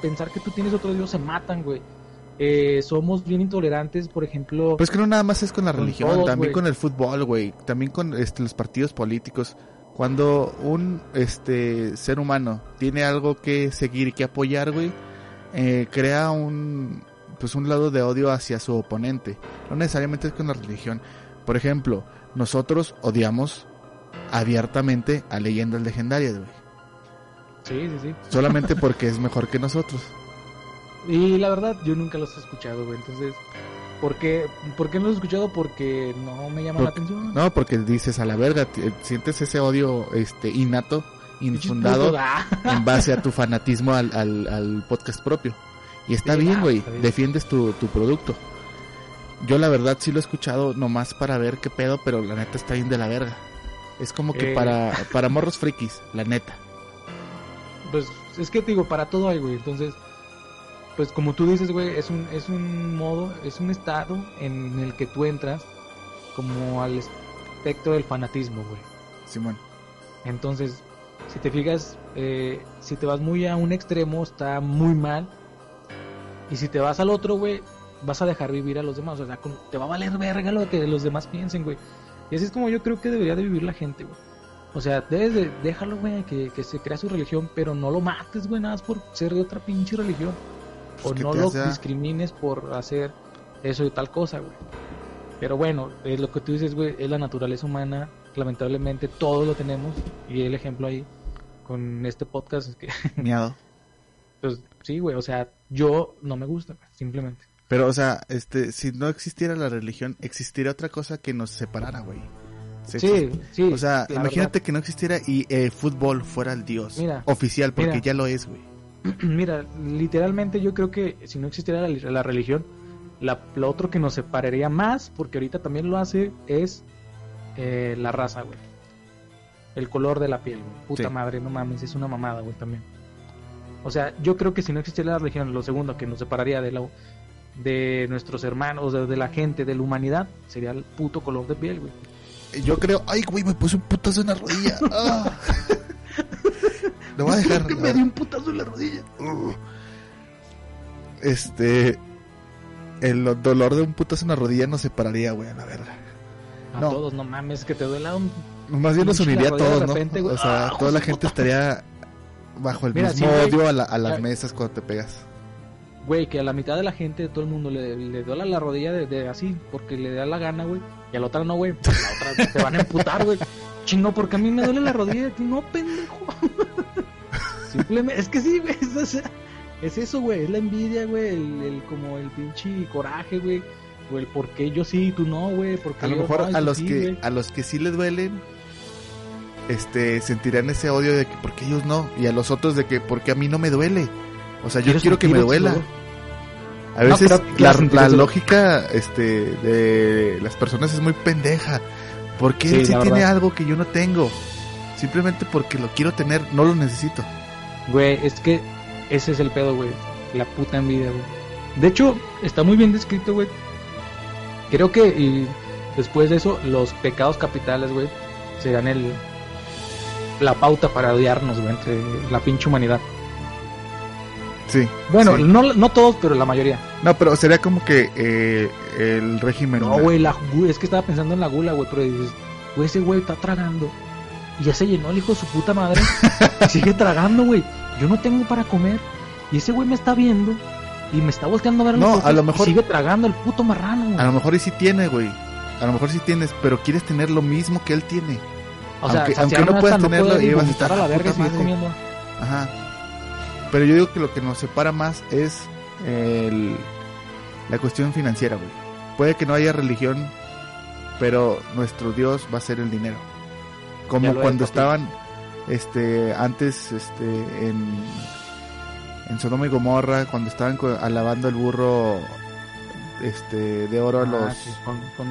pensar que tú tienes otro Dios se matan, güey. Eh, somos bien intolerantes, por ejemplo. Pues que no nada más es con la Con religión, todos, también con el fútbol, güey, también con este, los partidos políticos. Cuando un este ser humano tiene algo que seguir y que apoyar, güey, eh, crea un pues un lado de odio hacia su oponente. No necesariamente es con la religión. Por ejemplo, nosotros odiamos abiertamente a leyendas legendarias, güey, sí, sí, sí. solamente porque es mejor que nosotros. Y la verdad, yo nunca los he escuchado, güey. Entonces, ¿por qué, ¿por qué no los he escuchado? Porque no me llama la atención. No, porque dices a la verga, sientes ese odio este innato, infundado. ah. en base a tu fanatismo al, al, al podcast propio. Y está Sí, bien, ah, güey, defiendes tu, tu producto. Yo la verdad sí lo he escuchado nomás para ver qué pedo, pero la neta está bien de la verga. Es como que Eh. para, para morros frikis, la neta. Pues es que te digo, para todo hay, güey. Entonces, pues como tú dices, güey, es un, es un modo, es un estado en el que tú entras como al espectro del fanatismo, güey. Simón. Entonces, si te fijas, eh, si te vas muy a un extremo, está muy mal. Y si te vas al otro, güey, vas a dejar vivir a los demás. O sea, con- te va a valer verga lo que los demás piensen, güey. Y así es como yo creo que debería de vivir la gente, güey. O sea, debes de, déjalo, güey, que, que se crea su religión, pero no lo mates, güey, nada más por ser de otra pinche religión. Pues o no lo hace- discrimines por hacer eso y tal cosa, güey. Pero bueno, es lo que tú dices, güey, es la naturaleza humana. Lamentablemente todos lo tenemos. Y el ejemplo ahí con este podcast es que, Miado. pues sí, güey, o sea, yo no me gusta, simplemente. Pero, o sea, este, si no existiera la religión, existiría otra cosa que nos separara, güey. Sí, sí. O sea, imagínate que no existiera y el fútbol fuera el dios Mira, oficial, porque mira. ya lo es, güey. Mira, literalmente yo creo que si no existiera la, la religión, la, lo otro que nos separaría más, porque ahorita también lo hace, es eh, la raza, güey. El color de la piel, güey. Puta Sí. madre, no mames, es una mamada, güey, también. O sea, yo creo que si no existiera la religión, lo segundo que nos separaría de la de nuestros hermanos, de, de la gente, de la humanidad, sería el puto color de piel, güey. Yo creo, ay, güey, me puse un putazo en la rodilla. Ah. Lo voy a dejar. que me dio un putazo en la rodilla. Uh. Este. El dolor de un putazo en la rodilla nos separaría, güey, a la verga. A No. todos, no mames, que te duela un... Más bien nos uniría a todos, ¿no? repente. O sea, Ah, toda la gente estaría bajo el Mira, mismo sí, odio a, la- a las mesas cuando te pegas. Güey, que a la mitad de la gente, de todo el mundo, le, le duela la rodilla de, de así, porque le da la gana, güey. Y a la otra no, güey. Pues la otra te van a emputar, güey. Chingo, porque a mí me duele la rodilla, tú no, pendejo. Simplemente, es que sí, güey. Es, o sea, es eso, güey. Es la envidia, güey. El, el- como el pinche coraje, güey. O el por qué yo sí y tú no, güey. Porque A lo mejor no, a los sí, que a los que sí les duelen este sentirán ese odio de que porque ellos no y a los otros de que porque a mí no me duele. O sea, yo Quiero que me duela. A veces la, lógica este de las personas es muy pendeja. Porque Sí, él sí tiene algo que yo no tengo. Simplemente porque lo quiero tener, no lo necesito. Güey, es que ese es el pedo, güey. La puta envidia, güey. De hecho, está muy bien descrito, güey. Creo que y después de eso, los pecados capitales, güey, serán el la pauta para odiarnos, güey, entre la pinche humanidad. Sí. Bueno, sí. no, no todos, pero la mayoría. No, pero sería como que eh, el régimen. No, güey, la, es que estaba pensando en la gula, güey, pero dices, güey, ese güey está tragando. Y ya se llenó el hijo de su puta madre. y sigue tragando, güey. Yo no tengo para comer. Y ese güey me está viendo. Y me está volteando a ver No, a lo mejor- sigue tragando el puto marrano, güey. A lo mejor y sí tiene, güey. A lo mejor sí tienes, pero quieres tener lo mismo que él tiene. O sea, aunque- aunque no puedas tenerlo, poder ibas a estar a la verga y seguir comiendo. Ajá. Pero yo digo que lo que nos separa más es el, la cuestión financiera, güey. Puede que no haya religión, pero nuestro Dios va a ser el dinero. Como es, cuando estaban este antes este en en Sodoma y Gomorra cuando estaban alabando el burro este de oro a Ah, los sí,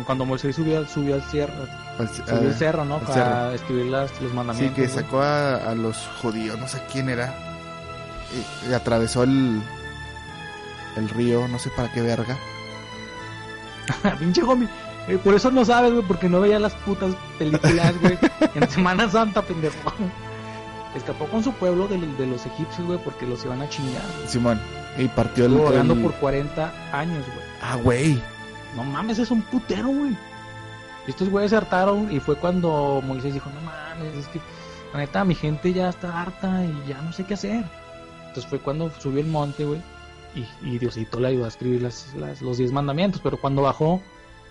cuando, Moisés subió, subió al cerro, al- subió a- el cerro, ¿no? al Para escribir las, los Sí, mandamientos. que güey. sacó a, a los judíos, no sé quién era. Y, y atravesó el, el río, no sé para qué verga. Pinche homie. Eh, por eso no sabes, güey, porque no veía las putas películas, güey. en Semana Santa, pendejo. Escapó con su pueblo de, de los egipcios, güey, porque los iban a chingar. Simón. Y partió el. Estuvo el- por 40 años, güey. Ah, güey. No mames, es un putero, güey. Estos güeyes se hartaron y fue cuando Moisés dijo, no mames, es que la neta mi gente ya está harta y ya no sé qué hacer. Entonces fue cuando subió el monte, güey. Y, y Diosito le ayudó a escribir las, las- los 10 mandamientos. Pero cuando bajó,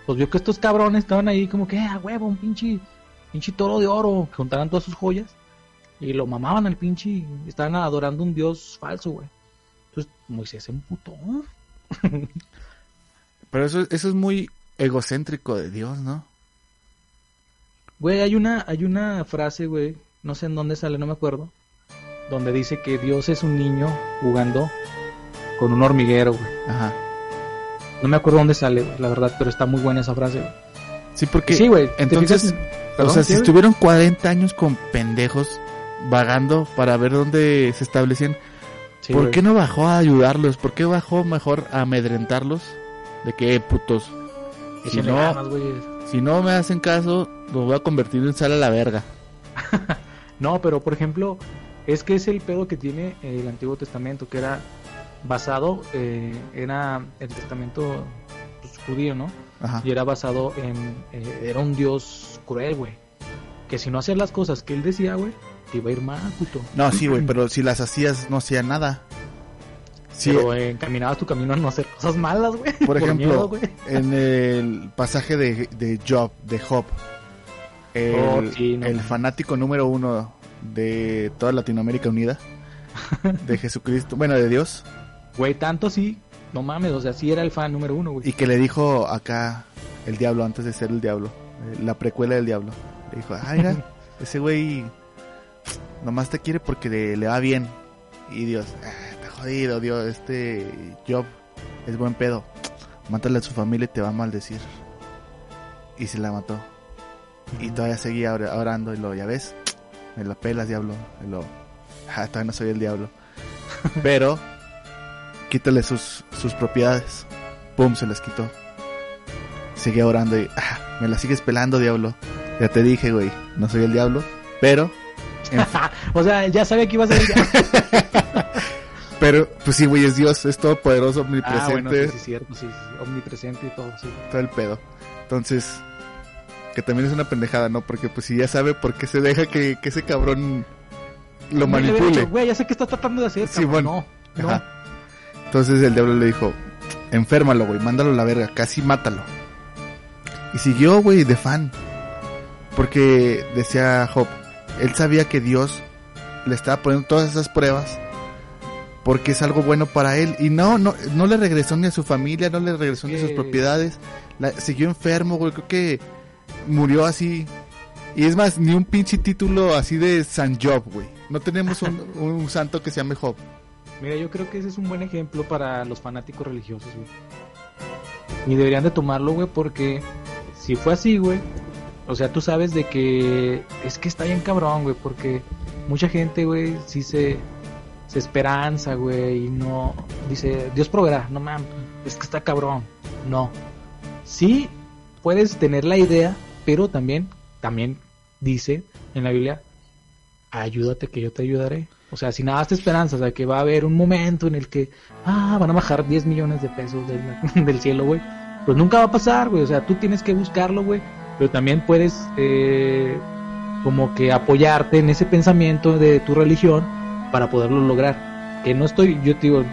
pues vio que estos cabrones estaban ahí como que, a huevo, un pinche, pinche toro de oro. Que juntaran todas sus joyas. Y lo mamaban al pinche. Estaban adorando un dios falso, güey. Moisés se emputó. Pero eso, eso es muy egocéntrico de Dios, ¿no? Güey, hay una, hay una frase, güey, no sé en dónde sale, no me acuerdo, donde dice que Dios es un niño jugando con un hormiguero, güey. Ajá. No me acuerdo dónde sale, güey, la verdad, pero está muy buena esa frase, güey. Sí, porque. Sí, güey. ¿te entonces, o sea, ¿sí, si estuvieron 40 años con pendejos vagando para ver dónde se establecían, Sí, ¿por güey. qué no bajó a ayudarlos? ¿Por qué bajó mejor a amedrentarlos? De que, "Eh, putos, si Échenle no, ganas, güey. si no me hacen caso, los voy a convertir en sal a la verga. No, pero por ejemplo, es que es el pedo que tiene el Antiguo Testamento, que era basado, eh, era el testamento pues, judío, ¿no? Ajá. y era basado en eh, era un dios cruel güey que si no hacías las cosas que él decía güey te iba a ir mal puto. No, sí, güey, pero si las hacías no hacía nada. Sí, pero eh, encaminabas tu camino a no hacer cosas malas güey. Por ejemplo, miedo, güey. en el pasaje de, de Job, de Job, el, Oh, sí, no el fanático número uno de toda Latinoamérica Unida, de Jesucristo, bueno, de Dios, güey tanto así no mames o sea sí era el fan número uno güey. Y que le dijo acá el diablo antes de ser el diablo, eh, la precuela del diablo, le dijo, ah, mira, ese güey nomás te quiere porque le, le va bien. Y Dios, ah, está jodido, Dios, este Job es buen pedo. Mátale a su familia y te va a maldecir. Y se la mató. Y todavía seguía ora- orando y lo, ya ves, me la pelas, diablo. Y lo, ah, todavía no soy el diablo. Pero, quítale sus, sus propiedades. Pum, se las quitó. Seguía orando y, ah, me la sigues pelando, diablo. Ya te dije, güey, no soy el diablo. Pero, en o sea ya sabía que iba a ser el Pero, pues sí, güey, es Dios, es todopoderoso, omnipresente, ah bueno sí, sí cierto sí, sí, omnipresente y todo sí todo el pedo. Entonces, que también es una pendejada, ¿no? Porque pues si ya sabe por qué se deja que, que ese cabrón lo No manipule. dicho, güey ya sé qué estás tratando de hacer Sí, cabrón. bueno. no. Entonces el diablo le dijo, enférmalo, güey, mándalo a la verga, casi mátalo. Y siguió, güey, de fan. Porque decía Job, él sabía que Dios le estaba poniendo todas esas pruebas porque es algo bueno para él. Y no, no, no le regresó ni a su familia, no le regresó ni a sus propiedades. La- siguió enfermo, güey, creo que murió así. Y es más, ni un pinche título así de San Job, güey. No tenemos un, un santo que se llame Job. Mira, yo creo que ese es un buen ejemplo para los fanáticos religiosos, güey. Y deberían de tomarlo, güey, porque si fue así, güey, o sea, tú sabes de que es que está bien cabrón, güey, porque mucha gente, güey, sí se, se esperanza, güey, y no dice, Dios proveerá, no mames, es que está cabrón. No. Sí puedes tener la idea, pero también, también dice en la Biblia, ayúdate que yo te ayudaré. O sea, si nada te esperanzas de que va a haber un momento en el que, ah, van a bajar 10 millones de pesos del, del cielo, güey. pues nunca va a pasar, güey. O sea, tú tienes que buscarlo, güey. Pero también puedes eh, como que apoyarte en ese pensamiento de tu religión para poderlo lograr. Que no estoy, yo te digo,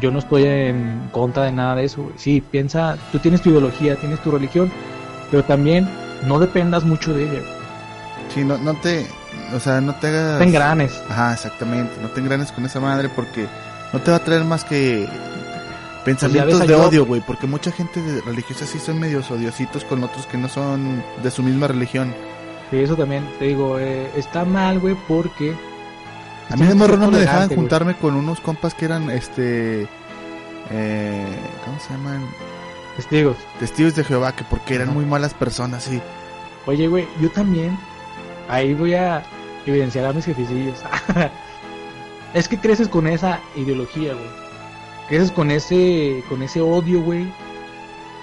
yo no estoy en contra de nada de eso. Sí, piensa, tú tienes tu ideología, tienes tu religión, pero también no dependas mucho de ella. Sí, no, no te, o sea, no te hagas... Te engranes. Ajá, exactamente, no te engranes con esa madre porque no te va a traer más que pensamientos Pues de odio, güey, porque mucha gente religiosa sí son medios odiositos con otros que no son de su misma religión. Sí, eso también, te digo, eh, está mal, güey, porque... A mí de morro no me dejaban juntarme con unos compas que eran, este, eh, ¿cómo se llaman? Testigos. Testigos de Jehová, que porque eran muy malas personas, sí. Oye, güey, yo también. Ahí voy a evidenciar a mis jefecillos. es que creces con esa ideología, güey. Creces con ese, con ese odio, güey.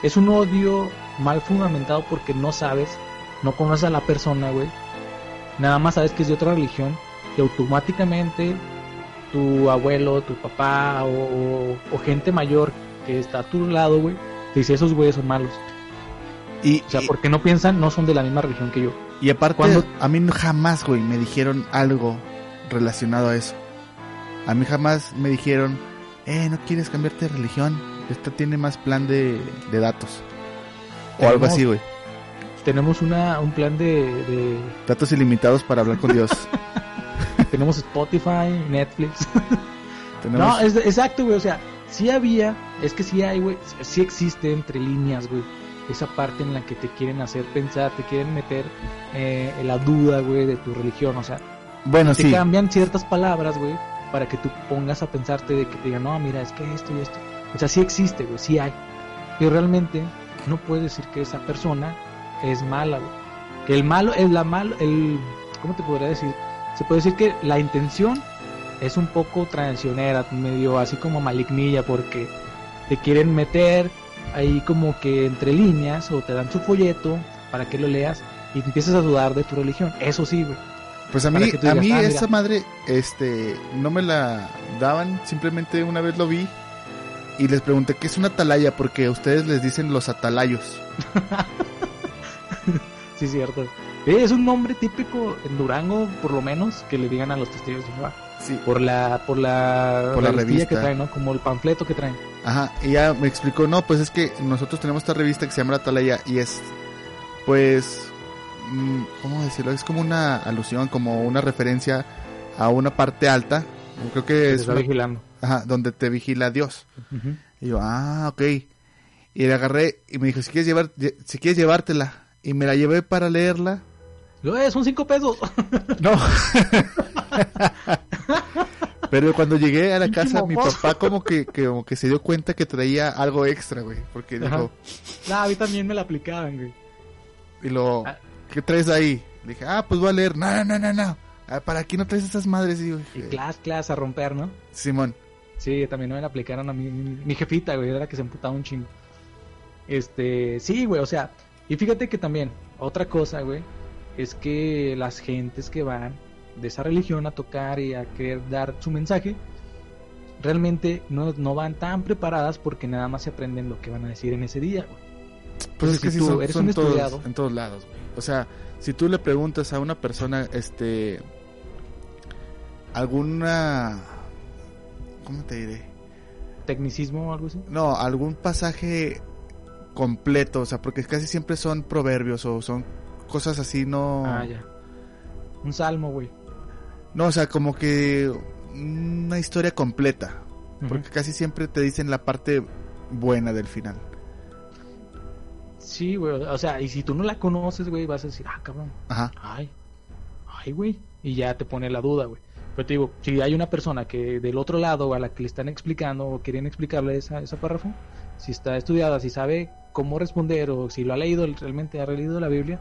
Es un odio mal fundamentado porque no sabes, no conoces a la persona, güey. Nada más sabes que es de otra religión y automáticamente tu abuelo, tu papá o, gente mayor que está a tu lado, güey, te dice esos güeyes son malos. Y, O sea, y- porque no piensan, no son de la misma religión que yo. y aparte, cuando- a mí jamás, güey, me dijeron algo relacionado a eso. A mí jamás me dijeron, eh, ¿no quieres cambiarte de religión? Esta tiene más plan de, de datos. O algo así, güey. tenemos una un plan de, de- Datos ilimitados para hablar con Dios. tenemos Spotify Tenemos... Netflix no es exacto güey o sea sí había es que sí hay güey sí existe entre líneas güey esa parte en la que te quieren hacer pensar te quieren meter eh, en la duda güey de tu religión o sea bueno, te sí. cambian ciertas palabras güey para que tú pongas a pensarte de que te digan no mira es que esto y esto o sea sí existe güey sí hay. Pero realmente no puedes decir que esa persona es mala güey. Que el malo es la malo el cómo te podría decir se puede decir que la intención es un poco traicionera medio así como malignilla porque te quieren meter ahí como que entre líneas o te dan su folleto para que lo leas y te empiezas a dudar de tu religión. Eso sí güey Pues a mí, a mí "Ah, mira". esa madre, este, no me la daban, simplemente una vez lo vi y les pregunté qué es una atalaya porque a ustedes les dicen los atalayos. Sí, cierto. Eh, Es un nombre típico en Durango, por lo menos, que le digan a los testigos de Jehová. Sí. Por la, por la, Por la revistilla que revista. traen, ¿no? Como el panfleto que traen. Ajá, y ya me explicó, no, pues es que nosotros tenemos esta revista que se llama La Atalaya y es, pues, ¿cómo decirlo? Es como una alusión, como una referencia a una parte alta, creo que Que te es está una- vigilando. ajá, donde te vigila Dios. Y yo, ah, ok. Y le agarré y me dijo, si quieres, llevar, lle- si quieres llevártela. Y me la llevé para leerla. Lo es, son cinco pesos. No. Pero cuando llegué a la casa, mi papá como que, que, como que se dio cuenta que traía algo extra, güey. Porque Ajá. dijo, nah, a mí también me la aplicaban, güey. y lo, Ah. ¿Qué traes ahí? Le dije, ah, pues voy a leer. No, no, no, no, no. Ah, ¿Para aquí no traes esas madres? Y yo, Y "Eh, clas, clas a romper, ¿no? Simón. Sí, también me la aplicaron a mi, mi, mi jefita, güey, era la que se emputaba un chingo. Este, sí, güey, o sea, y fíjate que también, otra cosa, güey, es que las gentes que van de esa religión a tocar y a querer dar su mensaje, realmente no, no van tan preparadas porque nada más se aprenden lo que van a decir en ese día, güey. Pues es que si sí tú son, eres son un todos, estudiado- en todos lados, güey. O sea, si tú le preguntas a una persona, este, alguna, ¿cómo te diré? Tecnicismo o algo así. No, algún pasaje completo, o sea, porque casi siempre son proverbios o son cosas así, no, Ah, ya. Un salmo, güey. no, o sea, como que una historia completa, porque casi siempre te dicen la parte buena del final. Sí, güey, o sea, y si tú no la conoces, güey, vas a decir, ah, cabrón, Ajá. ay, ay, güey, y ya te pone la duda, güey. Pero te digo, si hay una persona que del otro lado a la que le están explicando o quieren explicarle esa, esa párrafo, si está estudiada, si sabe cómo responder o si lo ha leído, realmente ha leído la Biblia,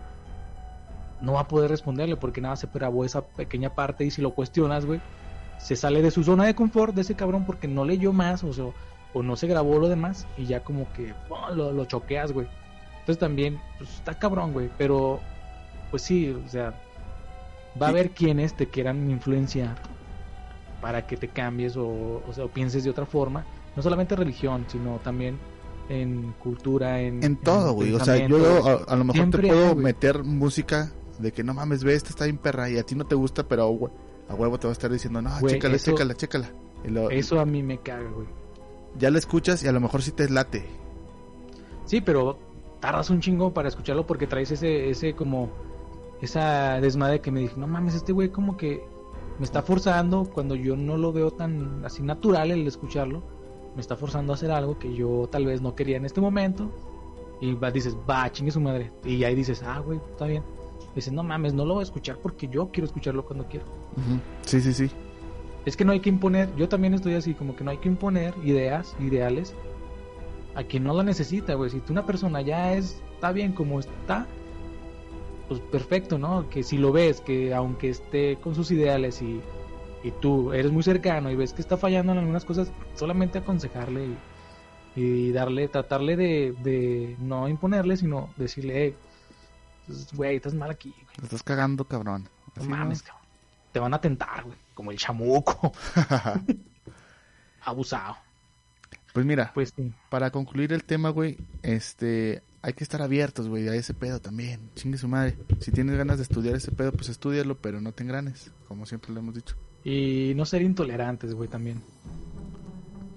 no va a poder responderle porque nada se grabó esa pequeña parte y si lo cuestionas, güey, se sale de su zona de confort de ese cabrón porque no leyó más o, sea, o no se grabó lo demás y ya como que lo, lo choqueas, güey. Entonces también, pues está cabrón, güey, pero pues sí, o sea, va a haber quienes te quieran influenciar para que te cambies o, o sea, o pienses de otra forma, no solamente religión, sino también en cultura, en... En todo, güey. O sea, yo a, a lo mejor Siempre te puedo hay, meter música de que no mames, ve, esta está bien perra y a ti no te gusta, pero a huevo te va a estar diciendo, no, chécala, eso- chécala, chécala. Lo- Eso a mí me caga, güey. ya la escuchas y a lo mejor sí te late. Sí, pero tardas un chingo para escucharlo porque traes ese, ese como, esa desmadre que me dije, no mames, este güey como que me está forzando cuando yo no lo veo tan así natural el escucharlo, me está forzando a hacer algo que yo tal vez no quería en este momento y va, dices, va, chingue su madre. Y ahí dices, ah, güey, está bien. Dices, no mames, no lo voy a escuchar porque yo quiero escucharlo cuando quiero. Sí, sí, sí. Es que no hay que imponer, yo también estoy así, como que no hay que imponer ideas, ideales, a quien no lo necesita, güey. Si tú una persona ya es, está bien como está, pues perfecto, ¿no? Que si lo ves, que aunque esté con sus ideales y, y tú eres muy cercano y ves que está fallando en algunas cosas, solamente aconsejarle y, y darle, tratarle de, de no imponerle, sino decirle, hey, pues, güey, estás mal aquí, güey. Te estás cagando, cabrón. No mames, cabrón. Te van a tentar, güey. Como el chamuco. Abusado. Pues mira, Pues sí. para concluir el tema, güey, este, hay que estar abiertos, güey, a ese pedo también. Chingue su madre. Si tienes ganas de estudiar ese pedo, pues estudialo, pero no te engranes, como siempre lo hemos dicho. Y no ser intolerantes, güey, también.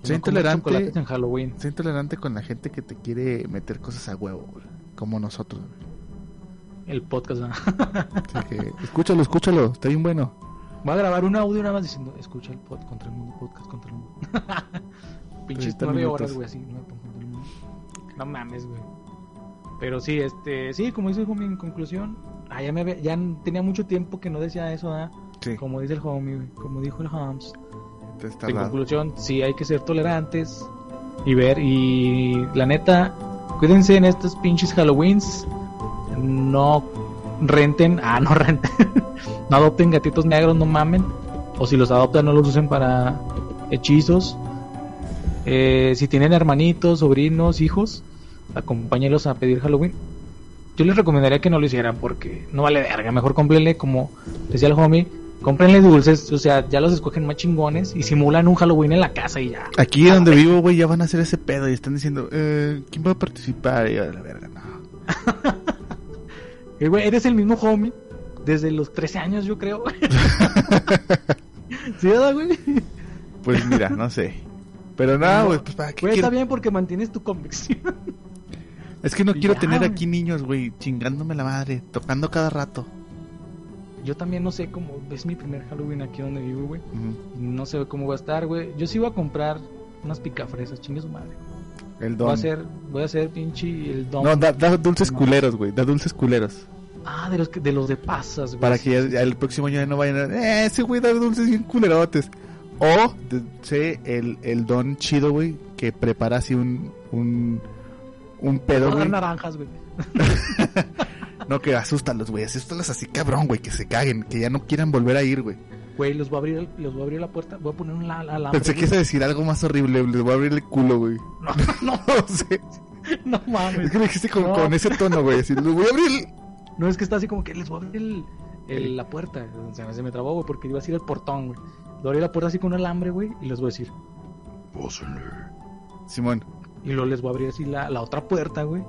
Sé No intolerante. en Halloween. Sé intolerante con la gente que te quiere meter cosas a huevo, güey, como nosotros. güey. El podcast, ¿no? Así que, escúchalo, escúchalo, está bien bueno. Voy a grabar un audio nada más diciendo, escucha el podcast contra el mundo, podcast contra el mundo. Pinches 30 nueve horas, güey, así. mundo. No mames, güey. Pero sí, este, sí, como dice el homie en conclusión, ah, ya, me había- ya tenía mucho tiempo que no decía eso, ¿ah? Sí, Como dice el homie, güey, como dijo el está En conclusión, sí hay que ser tolerantes y ver. Y la neta, cuídense en estos pinches Halloweens. No renten, ah, no renten. no adopten gatitos negros, no mamen. O si los adoptan, no los usen para hechizos. Eh, si tienen hermanitos, sobrinos, hijos, acompáñenlos a pedir Halloween. Yo les recomendaría que no lo hicieran porque no vale verga. Mejor cómprenle, como decía el homie, cómprenle dulces. O sea, ya los escogen más chingones y simulan un Halloween en la casa y ya. Aquí donde vivo, güey, ya van a hacer ese pedo y están diciendo, eh, ¿quién va a participar? Y yo, la verga, no. Eh, güey, eres el mismo homie desde los 13 años, yo creo. ¿Sí, güey? Pues mira, no sé. Pero nada, No. güey, pues para qué Güey, quiero- está bien porque mantienes tu convicción. Es que no quiero Ya, tener aquí niños, güey, chingándome la madre, tocando cada rato. Yo también no sé cómo. Es mi primer Halloween aquí donde vivo, güey. No sé cómo va a estar, güey. Yo sí voy a comprar unas picafresas, chingue su madre. El Voy a don. hacer, voy a hacer pinche el don. No, da, da dulces No. culeros, güey, da dulces culeros. Ah, de los, que- de los de pasas, güey. Para que ya, ya el próximo año ya no vayan a... Eh, ese güey da dulces bien culerotes. O, de- sé, el, el don chido, güey, que prepara así un... Un, un pedo, güey. naranjas, güey. No, que asústalos, güey. Asústalos así, cabrón, güey. Que se caguen. Que ya no quieran volver a ir, güey. Güey, los voy a abrir, el- los voy a abrir la puerta. Voy a poner un la- alambre. Pensé que ibas a decir algo más horrible. Les voy a abrir el culo, güey. No, no, No sé. no mames. Es que lo dijiste con, No. con ese tono, güey. Así, les voy a abrir el... No, es que está así como que les voy a abrir el, el- la puerta. O sea, se me trabó, güey, porque iba a decir el portón, güey. Le voy a abrir la puerta así con un alambre, güey, y les voy a decir. Simón. Y luego les voy a abrir así la, la otra puerta, güey.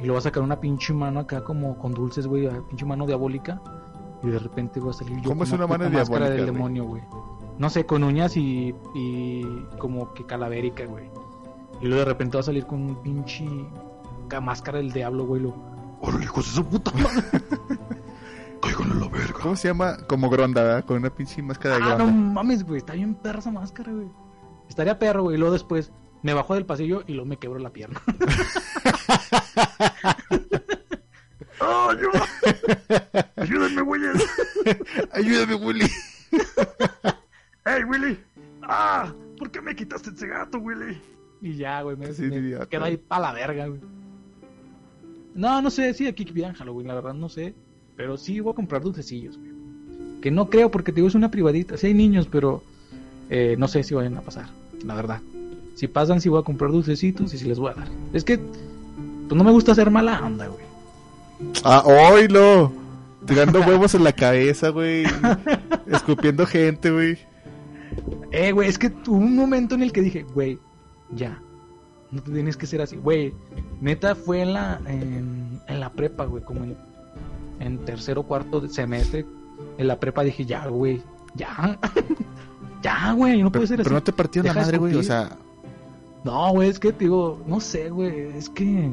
Y luego voy a sacar una pinche mano acá como con dulces, güey, una pinche mano diabólica. Y de repente voy a salir yo ¿Cómo es con una mano máscara del güey? demonio, güey. No sé, con uñas y, y como que calavérica, güey. Y luego de repente va a salir con un pinche ca- máscara del diablo, güey. Lo... ¡Órale, hijos de su puta madre! ¡Cáiganle a la verga! ¿Cómo se llama? Como Gronda, ¿verdad? Con una pinche máscara de Ah, Gronda. no mames, güey. Está bien perra esa máscara, güey. Estaría perro, güey. Y luego después me bajo del pasillo y luego me quebro la pierna. ¡Oh, ayuda! ¡Ayúdenme, güeyes! Ayúdame, Willy. ¡Ey, Willy! ¡Ah! ¿Por qué me quitaste ese gato, Willy? Y ya, güey, me, Sí, me quedo ahí pa' la verga, güey. No, no sé, sí, aquí pidan Halloween, la verdad, no sé. Pero sí voy a comprar dulcecillos, güey. Que no creo, porque te digo, es una privadita. Sí hay niños, pero eh, no sé si vayan a pasar, la verdad. Si pasan, sí voy a comprar dulcecitos y sí les voy a dar. Es que, pues no me gusta hacer mala onda, güey. Ah, oílo. Tirando huevos en la cabeza, güey. Escupiendo gente, güey. Eh, güey, es que tuve un momento en el que dije, güey, ya. No te tienes que ser así, güey. Neta fue en la, en, en la prepa, güey, como en, en tercero o cuarto semestre. En la prepa dije, ya, güey, ya. ya, güey, no Pero, puede ser pero así. no te partieron la madre, güey. O sea, No, güey, es que te digo, no sé, güey, es que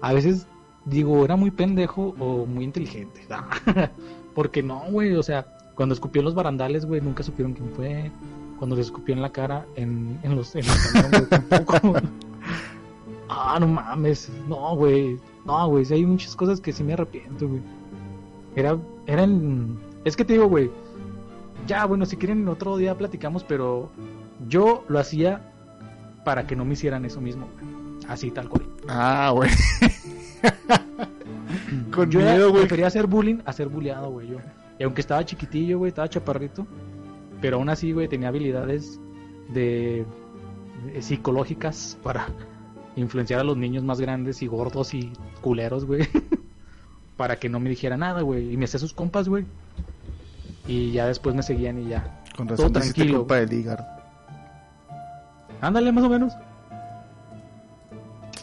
a veces digo, era muy pendejo o muy inteligente. Porque no, güey, o sea, cuando escupió en los barandales, güey, nunca supieron quién fue. Cuando se escupió en la cara en, en los en el camión, güey, tampoco. ah, no mames, no, güey, no, güey, sí hay muchas cosas que sí me arrepiento, güey. Era, eran, es que te digo, güey, ya, bueno, si quieren otro día platicamos, pero yo lo hacía para que no me hicieran eso mismo, güey. Así, tal cual. ah, güey. Con yo miedo, güey. prefería hacer bullying a ser bulleado, güey, yo. Y aunque estaba chiquitillo, güey, estaba chaparrito, pero aún así, güey, tenía habilidades de, de psicológicas para influenciar a los niños más grandes y gordos y culeros, güey. para que no me dijera nada, güey. Y me hacía sus compas, güey. Y ya después me seguían y ya. Con todo razón hiciste tranquilo. culpa del hígado. Ándale, más o menos.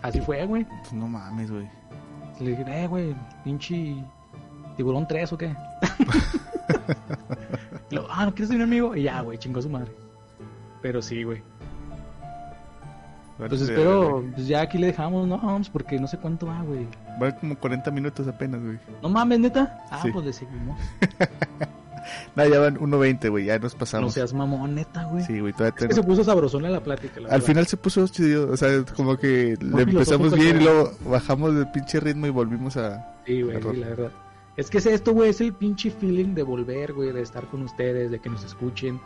Así fue, güey. Pues no mames, güey. Le dije, eh, güey, pinche tiburón 3 o qué. Ah, ¿no quieres ser mi amigo? Y ya, güey, chingó su madre. Pero sí, güey. Pues espero, pues ya aquí le dejamos, no, vamos, porque no sé cuánto va, güey. Va como 40 minutos apenas, güey. No mames, neta. Ah, Sí. pues le seguimos. No, ya van 1.20, güey. Ya nos No pasamos. seas mamón, neta, güey. Sí, güey. Todavía Es que se puso sabrosona la plática, la Al verdad. final se puso chido. O sea, como que le empezamos bien y luego bajamos del pinche ritmo y volvimos a. Sí, güey, sí, la verdad. Es que es esto, güey, es el pinche feeling de volver, güey, de estar con ustedes, de que nos escuchen,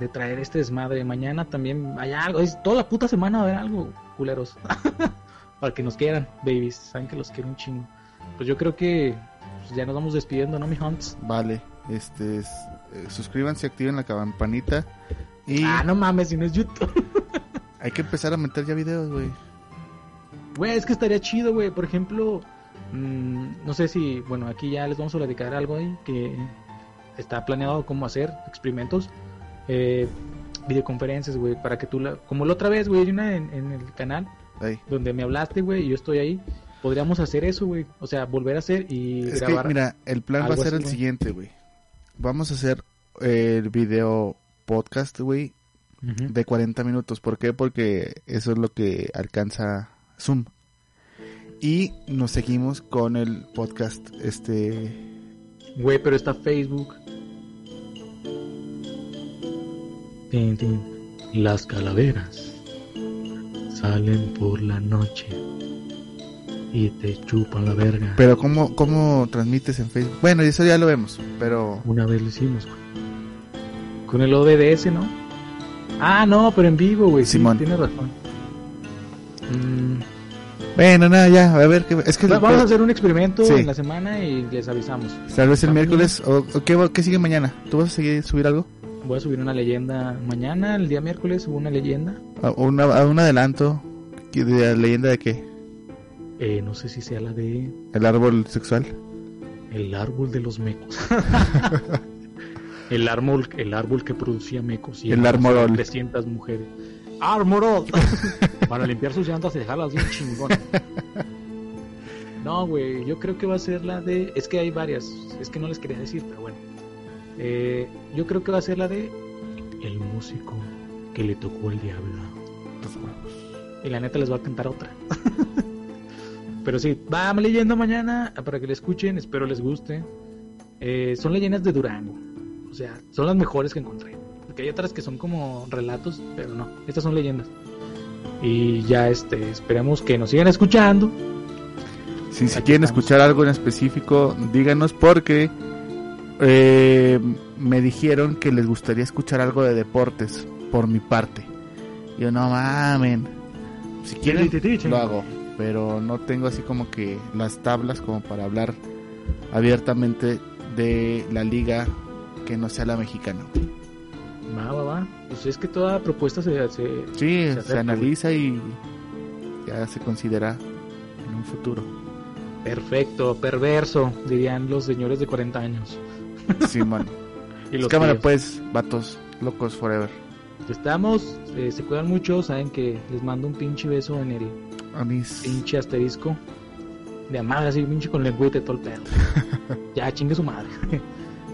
de traer este desmadre. Mañana también hay algo, es toda la puta semana va a haber algo, culeros. Para que nos quieran, babies. Saben que los quiero un chingo. Pues yo creo que pues, ya nos vamos despidiendo, ¿no, mi Hunts? Vale. Este. es- eh, suscríbanse, activen la campanita. Y Ah, no mames, si no es YouTube. hay que empezar a meter ya videos, güey. Güey, es que estaría chido, güey. Por ejemplo, mm, no sé si, bueno, aquí ya les vamos a platicar algo ahí que está planeado cómo hacer experimentos, eh, videoconferencias, güey, para que tú, la, como la otra vez, güey, hay una en, en el canal Ahí. donde me hablaste, güey, y yo estoy ahí. Podríamos hacer eso, güey. O sea, volver a hacer y Es que, grabar. mira, el plan va a ser así, el siguiente, güey. Vamos a hacer el video podcast, güey, de 40 minutos. ¿Por qué? Porque eso es lo que alcanza Zoom. Y nos seguimos con el podcast, este... Güey, pero está Facebook. Tin, tin. Las calaveras salen por la noche y te chupan la verga. Pero ¿cómo, cómo transmites en Facebook? Bueno, eso ya lo vemos, pero... Una vez lo hicimos, güey. Con el OBDS, ¿no? Ah, no, pero en vivo, güey. Sí, Simón. tienes razón. Mm, Bueno, nada, ya, a ver, qué... es que... va- vamos a hacer un experimento Sí. en la semana y les avisamos. Tal vez el miércoles, o, o ¿qué, qué sigue mañana? ¿Tú vas a seguir subir algo? Voy a subir una leyenda mañana, el día miércoles, subo una leyenda. ¿A una- a un adelanto? ¿De la leyenda de qué? Eh, no sé si sea la de ¿El árbol sexual? El árbol de los mecos. el árbol, el árbol que producía mecos. Y El armorol. 300 mujeres. ¡Armorol! Para limpiar sus llantas y dejarlas bien chingón. No, güey, yo creo que va a ser la de... Es que hay varias, es que no les quería decir, pero bueno. Eh, yo creo que va a ser la de... El músico que le tocó el diablo. Y la neta les va a cantar otra. Pero sí, va leyendo mañana para que la escuchen, espero les guste. Eh, son leyendas de Durango. O sea, son las mejores que encontré. Porque hay otras que son como relatos, pero no, estas son leyendas. Y ya este, esperemos que nos sigan escuchando. Si, quieren estamos. escuchar algo en específico, díganos porque eh, me dijeron que les gustaría escuchar algo de deportes por mi parte. Yo no mamen. Si quieren, lo hago. Pero no tengo así como que las tablas como para hablar abiertamente de la liga que no sea la mexicana. Va, va, va. Pues es que toda propuesta se, Sí, Se se, analiza y ya se considera en un futuro. perfecto, perverso, dirían los señores de 40 años. Sí, mano. Y los Cámara tíos. pues, vatos, locos forever. Estamos, eh, se cuidan mucho, saben que les mando un pinche beso en el Anís. pinche asterisco. De amar así, pinche con lengüete todo el pedo. ya, chingue su madre.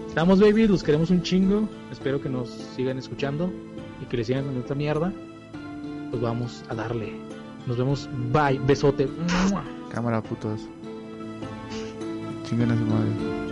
Estamos, baby, los queremos un chingo. Espero que nos sigan escuchando y que les sigan con esta mierda. Pues vamos a darle. Nos vemos. Bye. Besote. Cámara, putos. Chinguen a su madre.